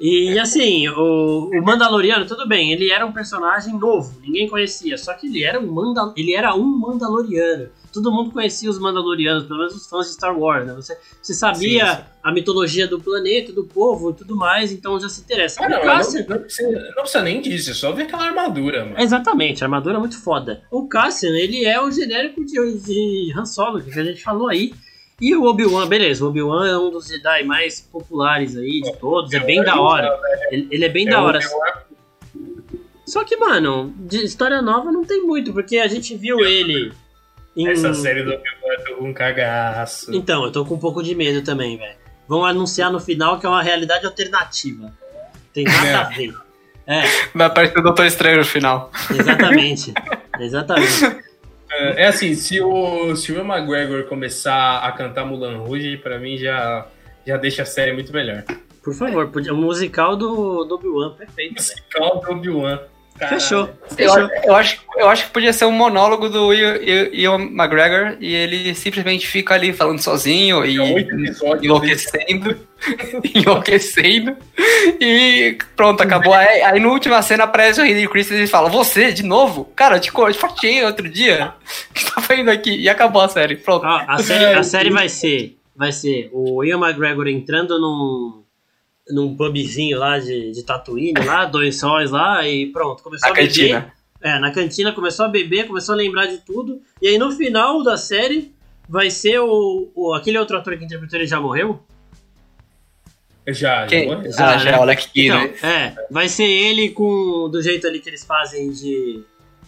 E assim, o, o Mandaloriano, tudo bem, ele era um personagem novo, ninguém conhecia, só que ele era um, Manda, ele era um Mandaloriano. Todo mundo conhecia os Mandalorianos, pelo menos os fãs de Star Wars, né? Você, você sabia Sim, sim. a mitologia do planeta, do povo e tudo mais, então já se interessa. Ah, O não, Cassian- não, não precisa, não precisa nem disso, é só ver aquela armadura, mano. Exatamente, a armadura é muito foda. O Cassian, ele é o genérico de, de Han Solo, que a gente falou aí. E o Obi-Wan, beleza, o Obi-Wan é um dos Jedi mais populares aí de todos, é bem da hora. Ele, ele é bem da hora. Só que, mano, de história nova não tem muito, porque a gente viu ele em... Essa série do Obi-Wan eu tô com um cagaço. Então, eu tô com um pouco de medo também, velho. Vão anunciar no final que é uma realidade alternativa. Tem nada a ver. É, Vai aparecer o Doutor Estranho no final. exatamente. Exatamente. É, é assim, se o, se o McGregor começar a cantar Mulan Rouge, pra mim já, já deixa a série muito melhor. Por favor, podia- o musical do, do Obi-Wan, perfeito. Musical do Obi-Wan. Caralho. Fechou. Eu, Fechou. eu, acho, eu acho que podia ser um monólogo do Ian Ian McGregor e ele simplesmente fica ali falando sozinho e enlouquecendo, enlouquecendo e pronto, acabou. Aí, aí na última cena aparece o Hayden Christensen e fala, você, de novo? Cara, eu te, co- eu te fatiei outro dia. O que tá fazendo aqui? E acabou a série, pronto. Ó, a, série, a série vai ser, vai ser o Ian McGregor entrando num, num pubzinho lá de, de Tatooine, lá, dois sóis lá, e pronto, começou Na a beber. cantina. É, na cantina começou a beber, começou a lembrar de tudo. E aí no final da série vai ser o, o- aquele outro ator que interpretou ele já morreu? Já, Quem? já. Já, Ah, já, né? o Alec Então, Guinness. é, vai ser ele com do jeito ali que eles fazem de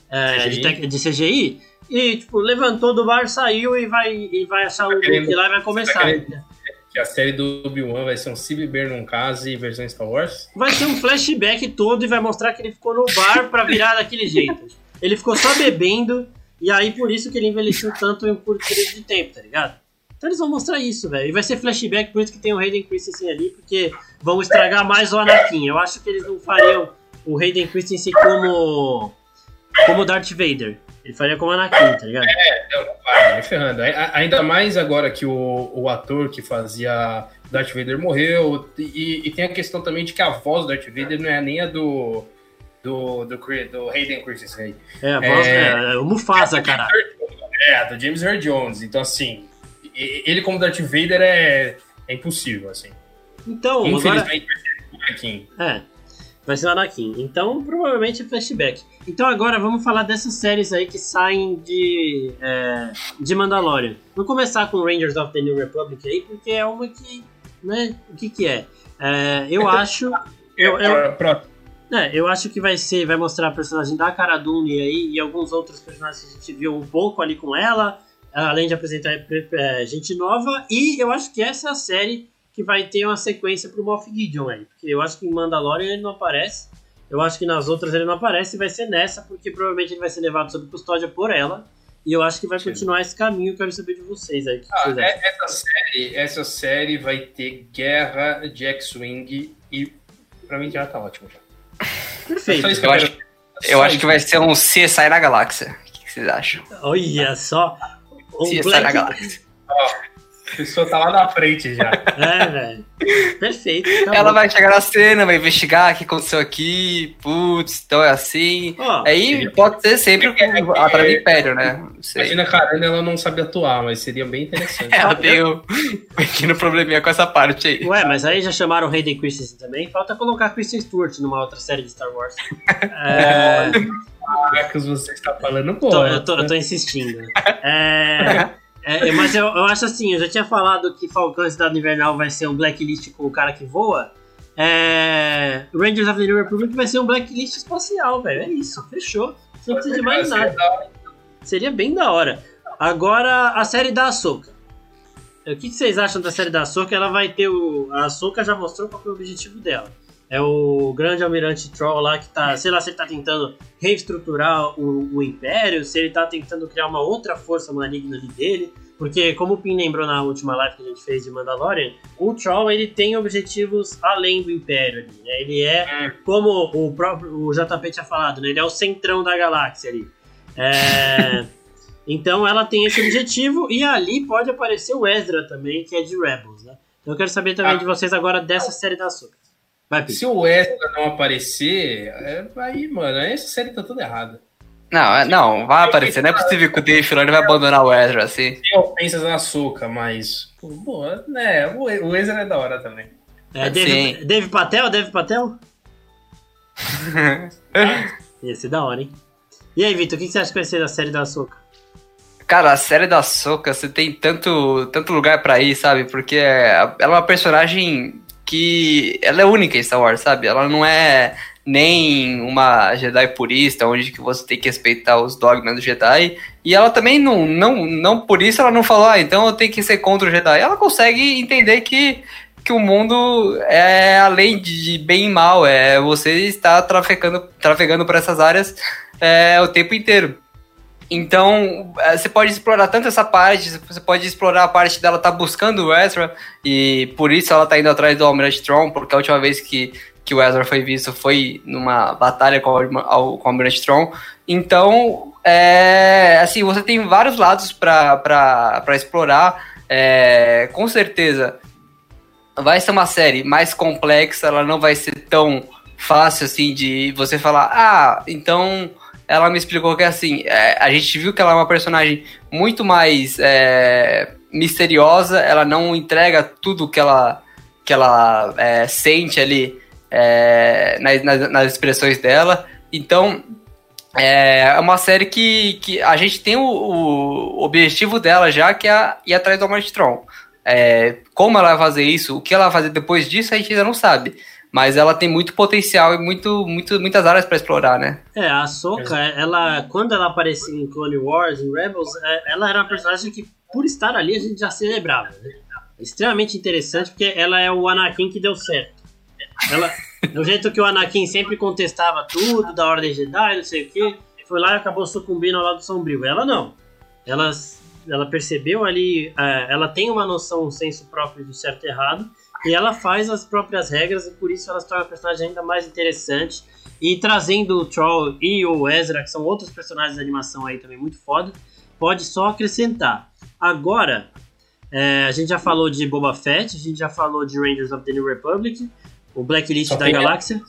é, de, CGI. tec- de CGI e tipo levantou do bar, saiu e vai e vai achar o querendo- Luke lá e vai começar. querendo- Que a série do Obi-Wan vai ser um Se Beber Num Case em versão Star Wars. Vai ser um flashback todo e vai mostrar que ele ficou no bar pra virar daquele jeito. Ele ficou só bebendo e aí por isso que ele envelheceu tanto em um curto período de tempo, tá ligado? Então eles vão mostrar isso, velho. E vai ser flashback, por isso que tem o Hayden Christensen ali, porque vão estragar mais o Anakin. Eu acho que eles não fariam o Hayden Christensen como como Darth Vader. Ele faria como Anakin, tá ligado? Não, não vai, nem ferrando. Ainda mais agora que o, o ator que fazia Darth Vader morreu. E, e tem a questão também de que a voz do Darth Vader não é nem a do. Do, do, Chris- do Hayden Christensen. É, a voz, É. é, é o Mufasa, cara. É, a do James Earl Jones. Então, assim, ele como Darth Vader é, é impossível, assim. Então, agora... Infelizmente, vai ser o Anakin. É, vai ser o Anakin. Então, provavelmente é flashback. Então, agora vamos falar dessas séries aí que saem de, é, de Mandalorian. Vamos começar com Rangers of the New Republic aí, porque é uma que, né, o que que é? É, eu acho... Eu, eu, Pro- pro- é, eu acho que vai ser, vai mostrar a personagem da Cara Dune aí e alguns outros personagens que a gente viu um pouco ali com ela, além de apresentar é, gente nova. E eu acho que essa é a série que vai ter uma sequência pro Moff Gideon aí, porque eu acho que em Mandalorian ele não aparece, eu acho que nas outras ele não aparece e vai ser nessa, porque provavelmente ele vai ser levado sob custódia por ela. E eu acho que vai continuar esse caminho, quero saber de vocês aí. o que Ah, é- essa, série, essa série vai ter guerra de X-Wing e pra mim já tá ótimo. Já. Perfeito. Que Eu eu acho, quero- eu acho que vai ser um CSI na galáxia. O que vocês acham? Olha só. Um CSI Black- na galáxia. A pessoa tá lá na frente já. É, velho. Perfeito. acabou. Ela vai chegar na cena, vai investigar o que aconteceu aqui, putz, então é assim. Ó, Aí pode ser sempre com- atrás do Império, né? Imagina a Karana, ela não sabe atuar, mas seria bem interessante. Ela tem um pequeno probleminha com essa parte aí. Ué, mas aí já chamaram o Hayden Christensen também. Falta colocar Kristen Stewart numa outra série de Star Wars. É, Caracas, você está falando bom. eu, tô, eu tô insistindo. É, é, mas eu, eu acho assim, eu já tinha falado que Falcão Cidade Invernal vai ser um blacklist com o cara que voa. É, Rangers of the New Republic vai ser um blacklist espacial, velho. É isso, fechou. Você não precisa de mais nada. Seria bem da hora. Agora, a série da Ahsoka. O que, vocês acham da série da Ahsoka? Ela vai ter o... A Ahsoka já mostrou qual que é o objetivo dela. É o grande almirante Troll lá que tá... Sei lá se ele tá tentando reestruturar o, o Império, se ele tá tentando criar uma outra força maligna ali dele. Porque, como o Pin lembrou na última live que a gente fez de Mandalorian, o Troll ele tem objetivos além do Império ali, né? Ele é, como o próprio o JP tinha falado, né? Ele é o centrão da galáxia ali. É... Então ela tem esse objetivo e ali pode aparecer o Ezra também, que é de Rebels, né? Então eu quero saber também Ah. de vocês agora dessa série da Açúcar. Vai. Se o Ezra não aparecer, é, aí, mano, aí essa série tá toda errada. Não, é- não, vai aparecer. Não é possível que o Dave Filoni vai abandonar o Ezra assim. Tem ofensas na soca, mas. Pô, né, o o Ezra é da hora também. É, Dave, Sim. Dave Patel, Dave Patel? Ia ser da hora, hein? E aí, Vitor, o que você acha que vai ser da série da Açúcar? Cara, a série da Soca, você tem tanto, tanto lugar pra ir, sabe? Porque ela é uma personagem que ela é única em Star Wars, sabe? Ela não é nem uma Jedi purista, onde que você tem que respeitar os dogmas do Jedi. E ela também não, não, não por isso ela não falou, ah, então eu tenho que ser contra o Jedi. Ela consegue entender que, que o mundo é além de bem e mal, é você está trafegando, trafegando por essas áreas é, o tempo inteiro. Então, eh, você pode explorar tanto essa parte, você pode explorar a parte dela tá buscando o Ezra, e por isso ela tá indo atrás do Almirante Tron, porque a última vez que, que o Ezra foi visto foi numa batalha com o, com o Almirante Tron. Então, é, assim, você tem vários lados para explorar. É, com certeza, vai ser uma série mais complexa, ela não vai ser tão fácil assim de você falar, ah, então ela me explicou que assim, é, a gente viu que ela é uma personagem muito mais é, misteriosa, ela não entrega tudo que ela, que ela é, sente ali é, nas, nas, nas expressões dela. Então, é é uma série que, que a gente tem o, o objetivo dela já, que é ir atrás do Almighty Tron. É, como ela vai fazer isso, o que ela vai fazer depois disso, a gente ainda não sabe. Mas ela tem muito potencial e muito, muito, muitas áreas para explorar, né? É, a Ahsoka, ela, quando ela aparecia em Clone Wars, em Rebels, é, ela era uma personagem que, por estar ali, a gente já celebrava. Né? Extremamente interessante, porque ela é o Anakin que deu certo. Ela, do jeito que o Anakin sempre contestava tudo, da Ordem Jedi, não sei o que, foi lá e acabou sucumbindo ao lado sombrio. Ela não. Ela, ela percebeu ali, é, ela tem uma noção, um senso próprio do certo e errado, e ela faz as próprias regras, e por isso ela se torna uma personagem ainda mais interessante. E trazendo o Troll e o Ezra, que são outros personagens de animação aí também muito foda, pode só acrescentar. Agora, é, a gente já falou de Boba Fett, a gente já falou de Rangers of the New Republic, o Blacklist Só da Galáxia.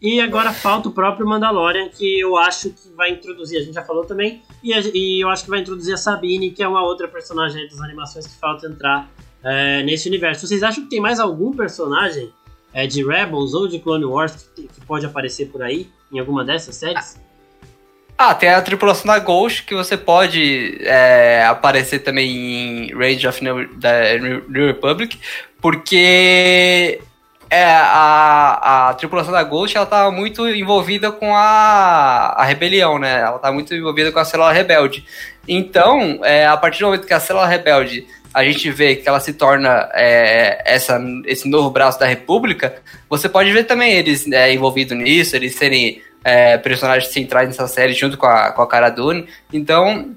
E agora falta o próprio Mandalorian, que eu acho que vai introduzir, a gente já falou também, e, a- e eu acho que vai introduzir a Sabine, que é uma outra personagem aí das animações que falta entrar é, nesse universo. Vocês acham que tem mais algum personagem é, de Rebels ou de Clone Wars que, que pode aparecer por aí, em alguma dessas séries? Ah, tem a tripulação da Ghost, que você pode é, aparecer também em Rage of da New Republic, porque é, a, a tripulação da Ghost ela tá muito envolvida com a, a rebelião, né? Ela tá muito envolvida com a célula rebelde. Então, é, a partir do momento que a célula rebelde a gente vê que ela se torna é, essa, esse novo braço da República, você pode ver também eles é, envolvidos nisso, eles serem é, personagens centrais nessa série junto com a, com a Cara Dune. Então,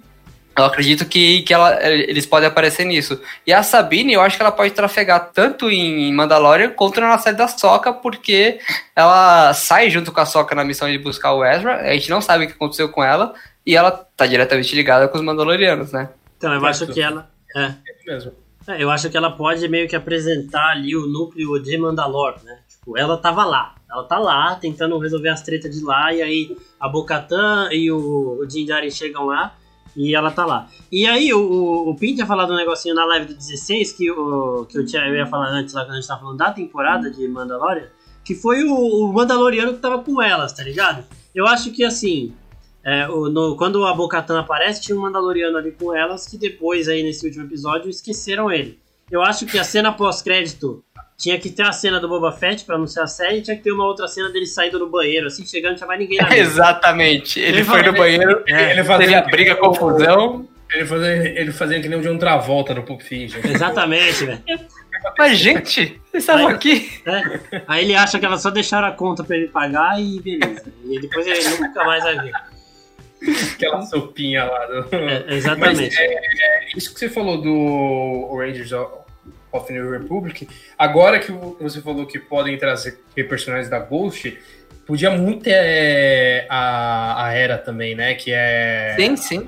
eu acredito que, que ela, eles podem aparecer nisso. E a Sabine, eu acho que ela pode trafegar tanto em Mandalorian quanto na série da Soca, porque ela sai junto com a Soca na missão de buscar o Ezra. A gente não sabe o que aconteceu com ela. E ela tá diretamente ligada com os Mandalorianos, né? Então, eu acho que ela. É, É mesmo. É, eu acho que ela pode meio que apresentar ali o núcleo de Mandalor, né? Tipo, ela tava lá. Ela tá lá, tentando resolver as tretas de lá, e aí a Bocatan e o, o Din Djarin chegam lá, e ela tá lá. E aí, o, o, o Pin tinha falado um negocinho na live do 16, que, o, que eu, tinha, eu ia falar antes, lá quando a gente tava falando da temporada de Mandalorian, que foi o, o Mandaloriano que tava com elas, tá ligado? Eu acho que, assim, é, o- no- quando a Bocatan aparece, tinha um Mandaloriano ali com elas que depois, aí nesse último episódio, esqueceram ele. Eu acho que a cena pós-crédito tinha que ter a cena do Boba Fett pra anunciar a série e tinha que ter uma outra cena dele saindo no banheiro, assim, chegando, não tinha mais ninguém na mesa. Exatamente. Ele, Ele foi no banheiro, É, ele teve a briga, confusão. Ele fazendo, ele fazendo que nem o John Travolta no Pulp Fiction. Exatamente, velho. Mas, gente, vocês estavam aqui. É. Aí ele acha que elas só deixaram a conta pra ele pagar e beleza. E depois ele nunca mais vai ver. Aquela sopinha lá. Do... É, exatamente. Mas é, isso que você falou do Rangers of New Republic, agora que você falou que podem trazer personagens da Ghost, podia muito ter é, a, a Hera também, né? Que é Sim, sim.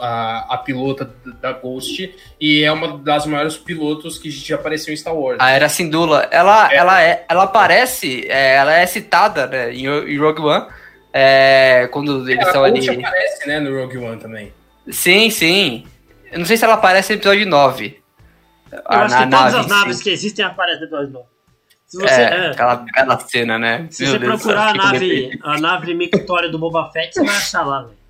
a, a pilota da Ghost e é uma das maiores pilotos que já apareceu em Star Wars. A Era Sindula, ela, É. ela, é, ela aparece, é, ela é citada né, em, em Rogue One, É, quando eles a estão ali. Coach aparece, né, no Rogue One também. Sim, sim. Eu não sei se ela aparece no episódio 9. Eu Ah, acho na que todas nave, as naves sim. que existem aparecem depois do Se você, É, é, Aquela bela cena, né? se Meu você Deus procurar a nave, a nave mictória do Boba Fett, você vai achar lá, velho.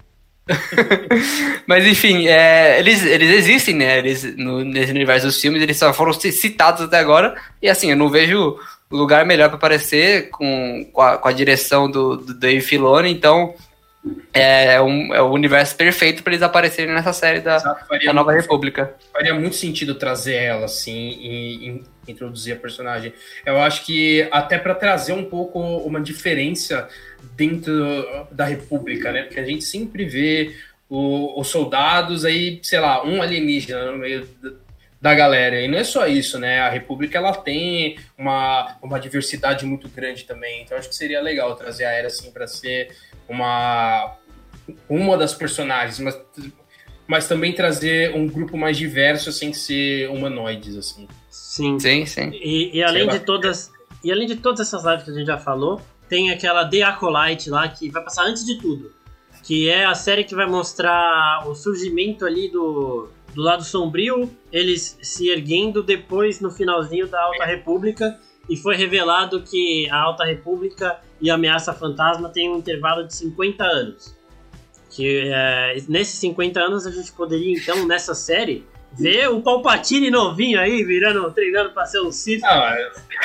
Mas enfim, é, eles, eles existem, né? Eles, no, nesse universo dos filmes, eles só foram ci- citados até agora. E assim, eu não vejo lugar melhor para aparecer com, com, a, com a direção do, do Dave Filoni. Então, é, um, é o universo perfeito para eles aparecerem nessa série da, da Nova República. faria muito sentido trazer ela, assim, e, e introduzir a personagem. Eu acho que até para trazer um pouco uma diferença dentro da República, né? Porque a gente sempre vê o- os soldados aí, sei lá, um alienígena no meio da- galera. E não é só isso, né? A República ela tem uma, uma diversidade muito grande também. Então acho que seria legal trazer a Era assim para ser uma uma das personagens, mas mas também trazer um grupo mais diverso sem ser humanoides assim. Sim. Sim, sim. E, e além Sei lá. de todas. E além de todas essas lives que a gente já falou, tem aquela The Acolyte lá que vai passar antes de tudo. Que é a série que vai mostrar o surgimento ali do, do lado sombrio, eles se erguendo depois no finalzinho da Alta República. E foi revelado que a Alta República e a Ameaça Fantasma têm um intervalo de 50 anos. Que é, nesses 50 anos a gente poderia, então, nessa série, ver o Palpatine novinho aí, virando, treinando pra ser um Sith. Ah,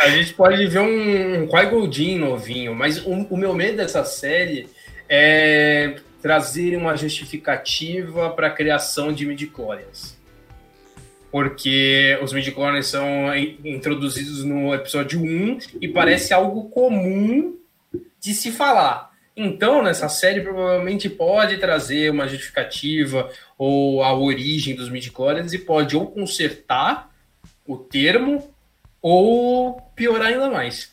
a gente pode ver um, Qui-Gon novinho, mas o, o meu medo dessa série é trazer uma justificativa para a criação de midichlorians. Porque os midichlorians são in- introduzidos no episódio 1 e parece algo comum de se falar. Então, nessa série, provavelmente pode trazer uma justificativa ou a origem dos midichlorians e pode ou consertar o termo ou piorar ainda mais.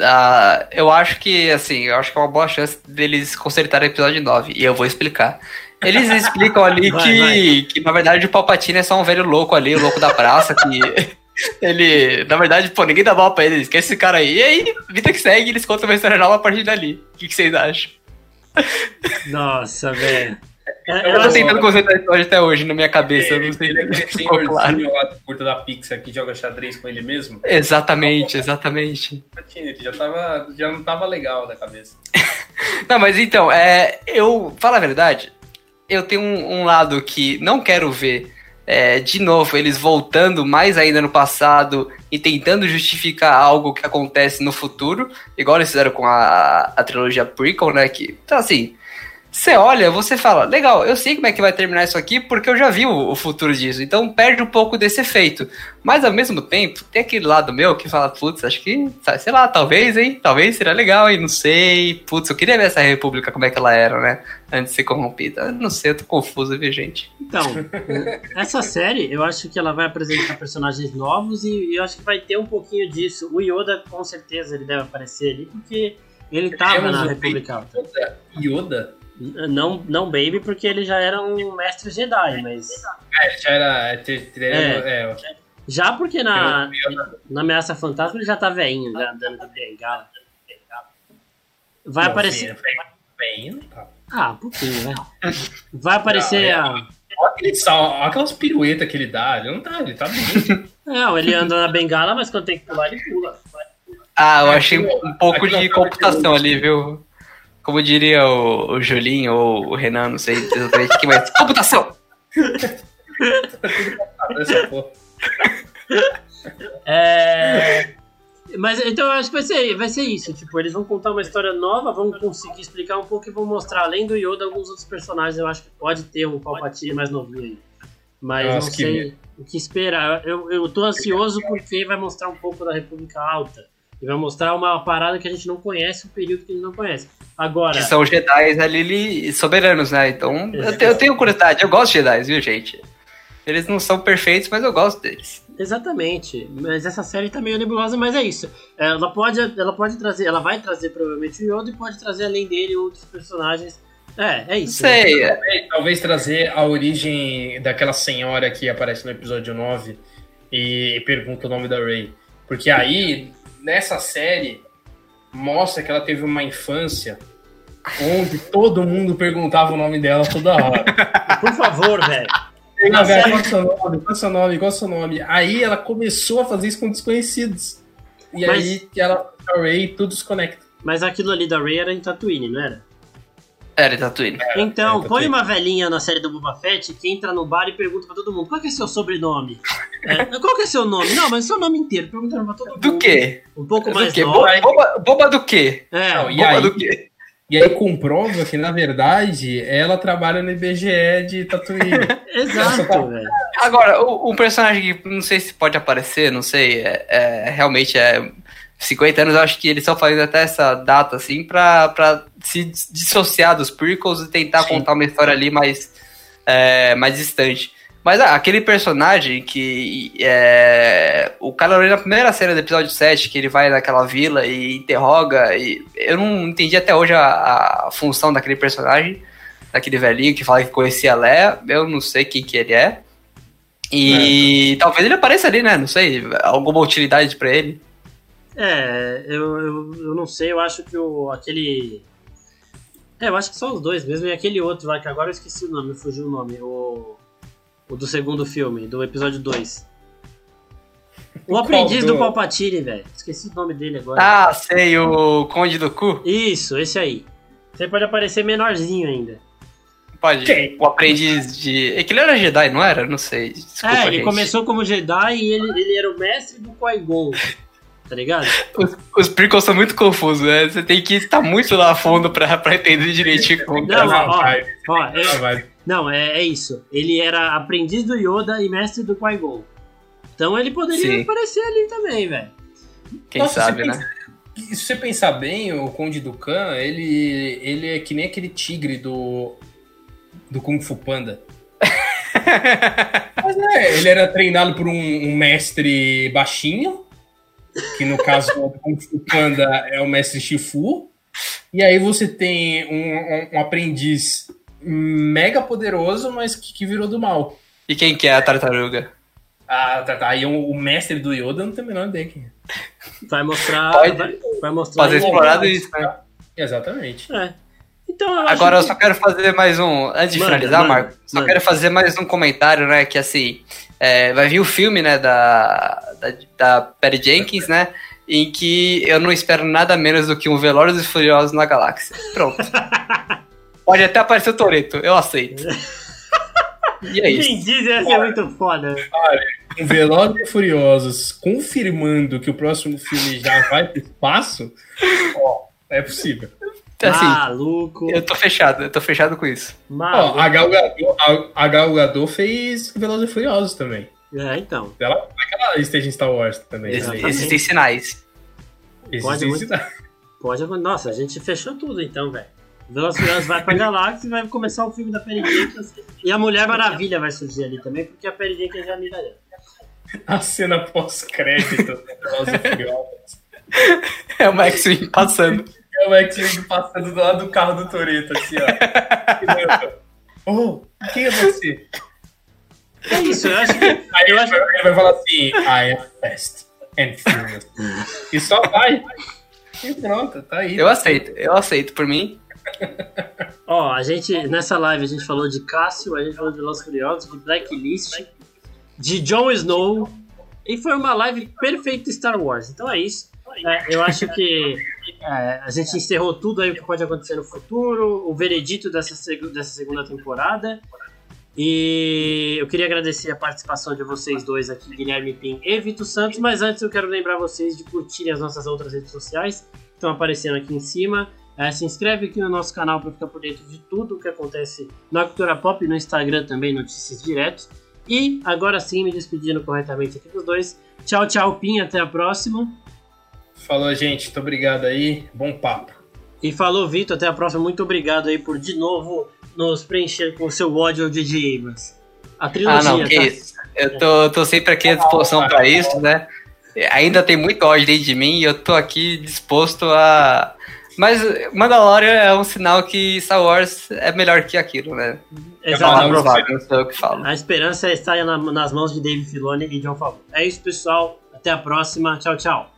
Ah, eu acho que, assim, eu acho que é uma boa chance deles consertarem o episódio 9, e eu vou explicar. Eles explicam ali Vai, que, vai. que, na verdade, o Palpatine é só um velho louco ali, o louco da praça, que ele, na verdade, pô, ninguém dá bola pra ele, esquece esse cara aí. E aí, vida que segue, eles contam uma história nova a partir dali. O que, que vocês acham? Nossa, velho. Eu eu tô tentando consertar a história até hoje na minha cabeça, eu não sei Ele é se ficou claro. curta da Pixar que joga xadrez com ele mesmo. Exatamente, exatamente. Já, tava, já não tava legal da cabeça. Não, mas então, é, eu, fala a verdade, eu tenho um, um lado que não quero ver, é, de novo, eles voltando mais ainda no passado e tentando justificar algo que acontece no futuro, igual eles fizeram com a, a trilogia prequel, né, que, então assim, você olha, você fala, legal, eu sei como é que vai terminar isso aqui porque eu já vi o, o futuro disso, então perde um pouco desse efeito. Mas ao mesmo tempo, tem aquele lado meu que fala, putz, acho que, sei lá, talvez, hein, talvez seria legal, hein, não sei, putz, eu queria ver essa república como é que ela era, né, antes de ser corrompida. Eu não sei, eu tô confuso, viu, gente? Então, essa série, eu acho que ela vai apresentar personagens novos e, e eu acho que vai ter um pouquinho disso. O Yoda, com certeza, ele deve aparecer ali, porque ele tava na República Alta. Yoda, Yoda? Não, não Baby, porque ele já era um mestre Jedi, mas. É, já era. É, ter- é, Já porque na, na Ameaça Fantasma ele já tá velhinho, já andando de bengala. Vai não, aparecer. Não tá. Ah, um pouquinho, né? Vai aparecer a. Olha aquele sal, olha aquelas piruetas que ele dá. Ele não tá, ele tá bem. Não, ele anda na bengala, mas quando tem que pular, ele pula. Ah, eu É, achei um pouco de é computação ali, viu? Como diria o, o Julinho ou o Renan, não sei exatamente quem mais. Computação! É. Mas então eu acho que vai ser, vai ser isso. Tipo, eles vão contar uma história nova, vão conseguir explicar um pouco e vão mostrar, além do Yoda, alguns outros personagens. Eu acho que pode ter um Palpatine mais novinho aí. Mas Nossa, não que sei o que esperar. Eu, eu tô ansioso porque vai mostrar um pouco da República Alta. E vai mostrar uma parada que a gente não conhece, um período que a gente não conhece. Agora, Que são os Jedi ali soberanos, né? Então, eu, te- eu tenho curiosidade, eu gosto de Jedi, viu, gente? Eles não são perfeitos, mas eu gosto deles. Exatamente, mas essa série tá meio nebulosa, mas é isso. Ela pode, ela pode trazer, ela vai trazer provavelmente o Yoda e pode trazer além dele outros personagens. É, é isso. né? sei, é- Talvez- Talvez trazer a origem daquela senhora que aparece no episódio 9 e pergunta o nome da Ray. Porque aí, nessa série, mostra que ela teve uma infância onde todo mundo perguntava o nome dela toda hora. Por favor, velho. Qual é o seu nome? Qual é o seu nome? Qual é o seu nome? Aí ela começou a fazer isso com desconhecidos. E Mas- aí que ela, a Ray, tudo se conecta. Mas aquilo ali da Ray era em Tatooine, não era? Era Tatooine. Então, é, põe uma velhinha na série do Boba Fett que entra no bar e pergunta pra todo mundo: qual que é seu sobrenome? É, qual que é seu nome? Não, mas seu nome inteiro. Perguntando pra todo mundo. Do quê? Um pouco Do mais quê? Boba, boba, do quê? É, Não, e Boba aí- do quê? E aí comprova que, na verdade, ela trabalha no IBGE de Tatooine. exato, velho. Agora, o- um personagem que não sei se pode aparecer, não sei, é, é- realmente é 50 anos, eu acho que eles estão fazendo até essa data, assim, pra, pra se dis- dissociar dos prequels e tentar Sim. contar uma história ali mais, é, mais distante. Mas ah, aquele personagem que é, o Kylo na primeira cena do episódio 7, que ele vai naquela vila e interroga, e eu não entendi até hoje a, a função daquele personagem, daquele velhinho que fala que conhecia a Leia, eu não sei quem que ele é. E talvez ele apareça ali, né? Não sei, alguma utilidade pra ele. É, eu, eu, eu não sei, eu acho que o aquele. É, eu acho que são os dois mesmo, e aquele outro lá, que agora eu esqueci o nome, fugiu o nome, o. O do segundo filme, do episódio 2. O aprendiz do- Palpatine, velho. Esqueci o nome dele agora. Ah, sei, o Conde do Cu. Isso, esse aí. Você pode aparecer menorzinho ainda. Pode. Quem? O aprendiz de. É que ele era Jedi, não era? Não sei. Desculpa, é, ele gente. começou como Jedi e ele, ele era o mestre do Qui-Gon. Tá ligado? Os, os prequels são muito confusos, né? Você tem que estar muito lá a fundo pra, pra entender direitinho como que Não, é. ó, vai, Ó, vai. Não, é, é isso. Ele era aprendiz do Yoda e mestre do Qui-Gon. Então ele poderia Sim. aparecer ali também, velho. Quem Nossa, sabe, você né? Se você pensar bem, o Conde Dukan, ele, ele é que nem aquele tigre do, do Kung Fu Panda. Mas é, ele era treinado por um, um mestre baixinho, que no caso do Kung Fu Panda é o mestre Shifu. E aí você tem um, um- um aprendiz mega poderoso, mas que, que virou do mal. E quem que é a tartaruga? Ah, tá, tá. Aí o, o mestre do Yoda não tem a menor ideia quem é. Vai mostrar. Pode vai, vai mostrar. Fazer explorado isso, né? Exatamente. É. Então eu acho Agora eu que- só quero fazer mais um. Antes de finalizar, manda, Marco, só manda. quero fazer mais um comentário, né? Que assim, é, vai vir o filme, né, da, da, da Patty Jenkins, né? Em que eu não espero nada menos do que um Velozes e Furiosos na galáxia. Pronto. Pode até aparecer o Toreto, eu aceito. E é isso. Quem diz ia ser muito foda. Com Velozes e Furiosos confirmando que o próximo filme já vai pro espaço, ó, é possível. Assim, Maluco. eu tô fechado, eu tô fechado com isso. Maluco. Ó, a Gal Gadot, a, a Gal Gadot fez Velozes e Furiosos também. É, então. Ela, vai que ela esteja em Star Wars também. Ex- Exatamente. Existem sinais. Pode Existe- Pode acontecer. Nossa, a gente fechou tudo então, velho. Velozes e Furiosos vai pra galáxia e vai começar o filme da Perry Jenkins. E a Mulher Maravilha vai surgir ali também, porque a Perry Jenkins é amiga dela. A cena pós-crédito do Velozes e Furiosos. É o Max-Wing passando. É o X-Wing passando do lado do carro do Toreto, assim, ó. oh, quem é você? É isso, eu acho que. Aí Eu ele, acho- vai, ele vai falar assim, I am fast and furious. E só vai. E pronto, tá aí. Eu aceito, eu aceito. Por mim, Ó, a gente, nessa live a gente falou de Cássio, a gente falou de Velozes e Furiosos, de Blacklist, de Jon Snow, e foi uma live perfeita Star Wars. Então é isso. É, eu acho que é, a gente encerrou tudo aí o que pode acontecer no futuro, o veredito dessa, dessa segunda temporada. E eu queria agradecer a participação de vocês dois aqui, Guilherme Pim e Vitor Santos. Mas antes eu quero lembrar vocês de curtirem as nossas outras redes sociais, que estão aparecendo aqui em cima. É, se inscreve aqui no nosso canal para ficar por dentro de tudo o que acontece na cultura pop no Instagram também, notícias direto. E agora sim, me despedindo corretamente aqui dos dois. Tchau, tchau, Pim, até a próxima. Falou, gente. Muito obrigado aí. Bom papo. E falou, Vitor, até a próxima. Muito obrigado aí por de novo nos preencher com o seu ódio ao DJ Abrams. A Ah, trilogia, não, que tá? isso. Eu tô, tô sempre aqui à disposição pra isso, né? Ainda tem muito ódio dentro de mim e eu tô aqui disposto a. Mas Mandalorian é um sinal que Star Wars é melhor que aquilo, né? É Exato. provável, não eu que falo. A esperança está na- nas mãos de Dave Filoni e John Favreau. É isso, pessoal. Até a próxima. Tchau, tchau.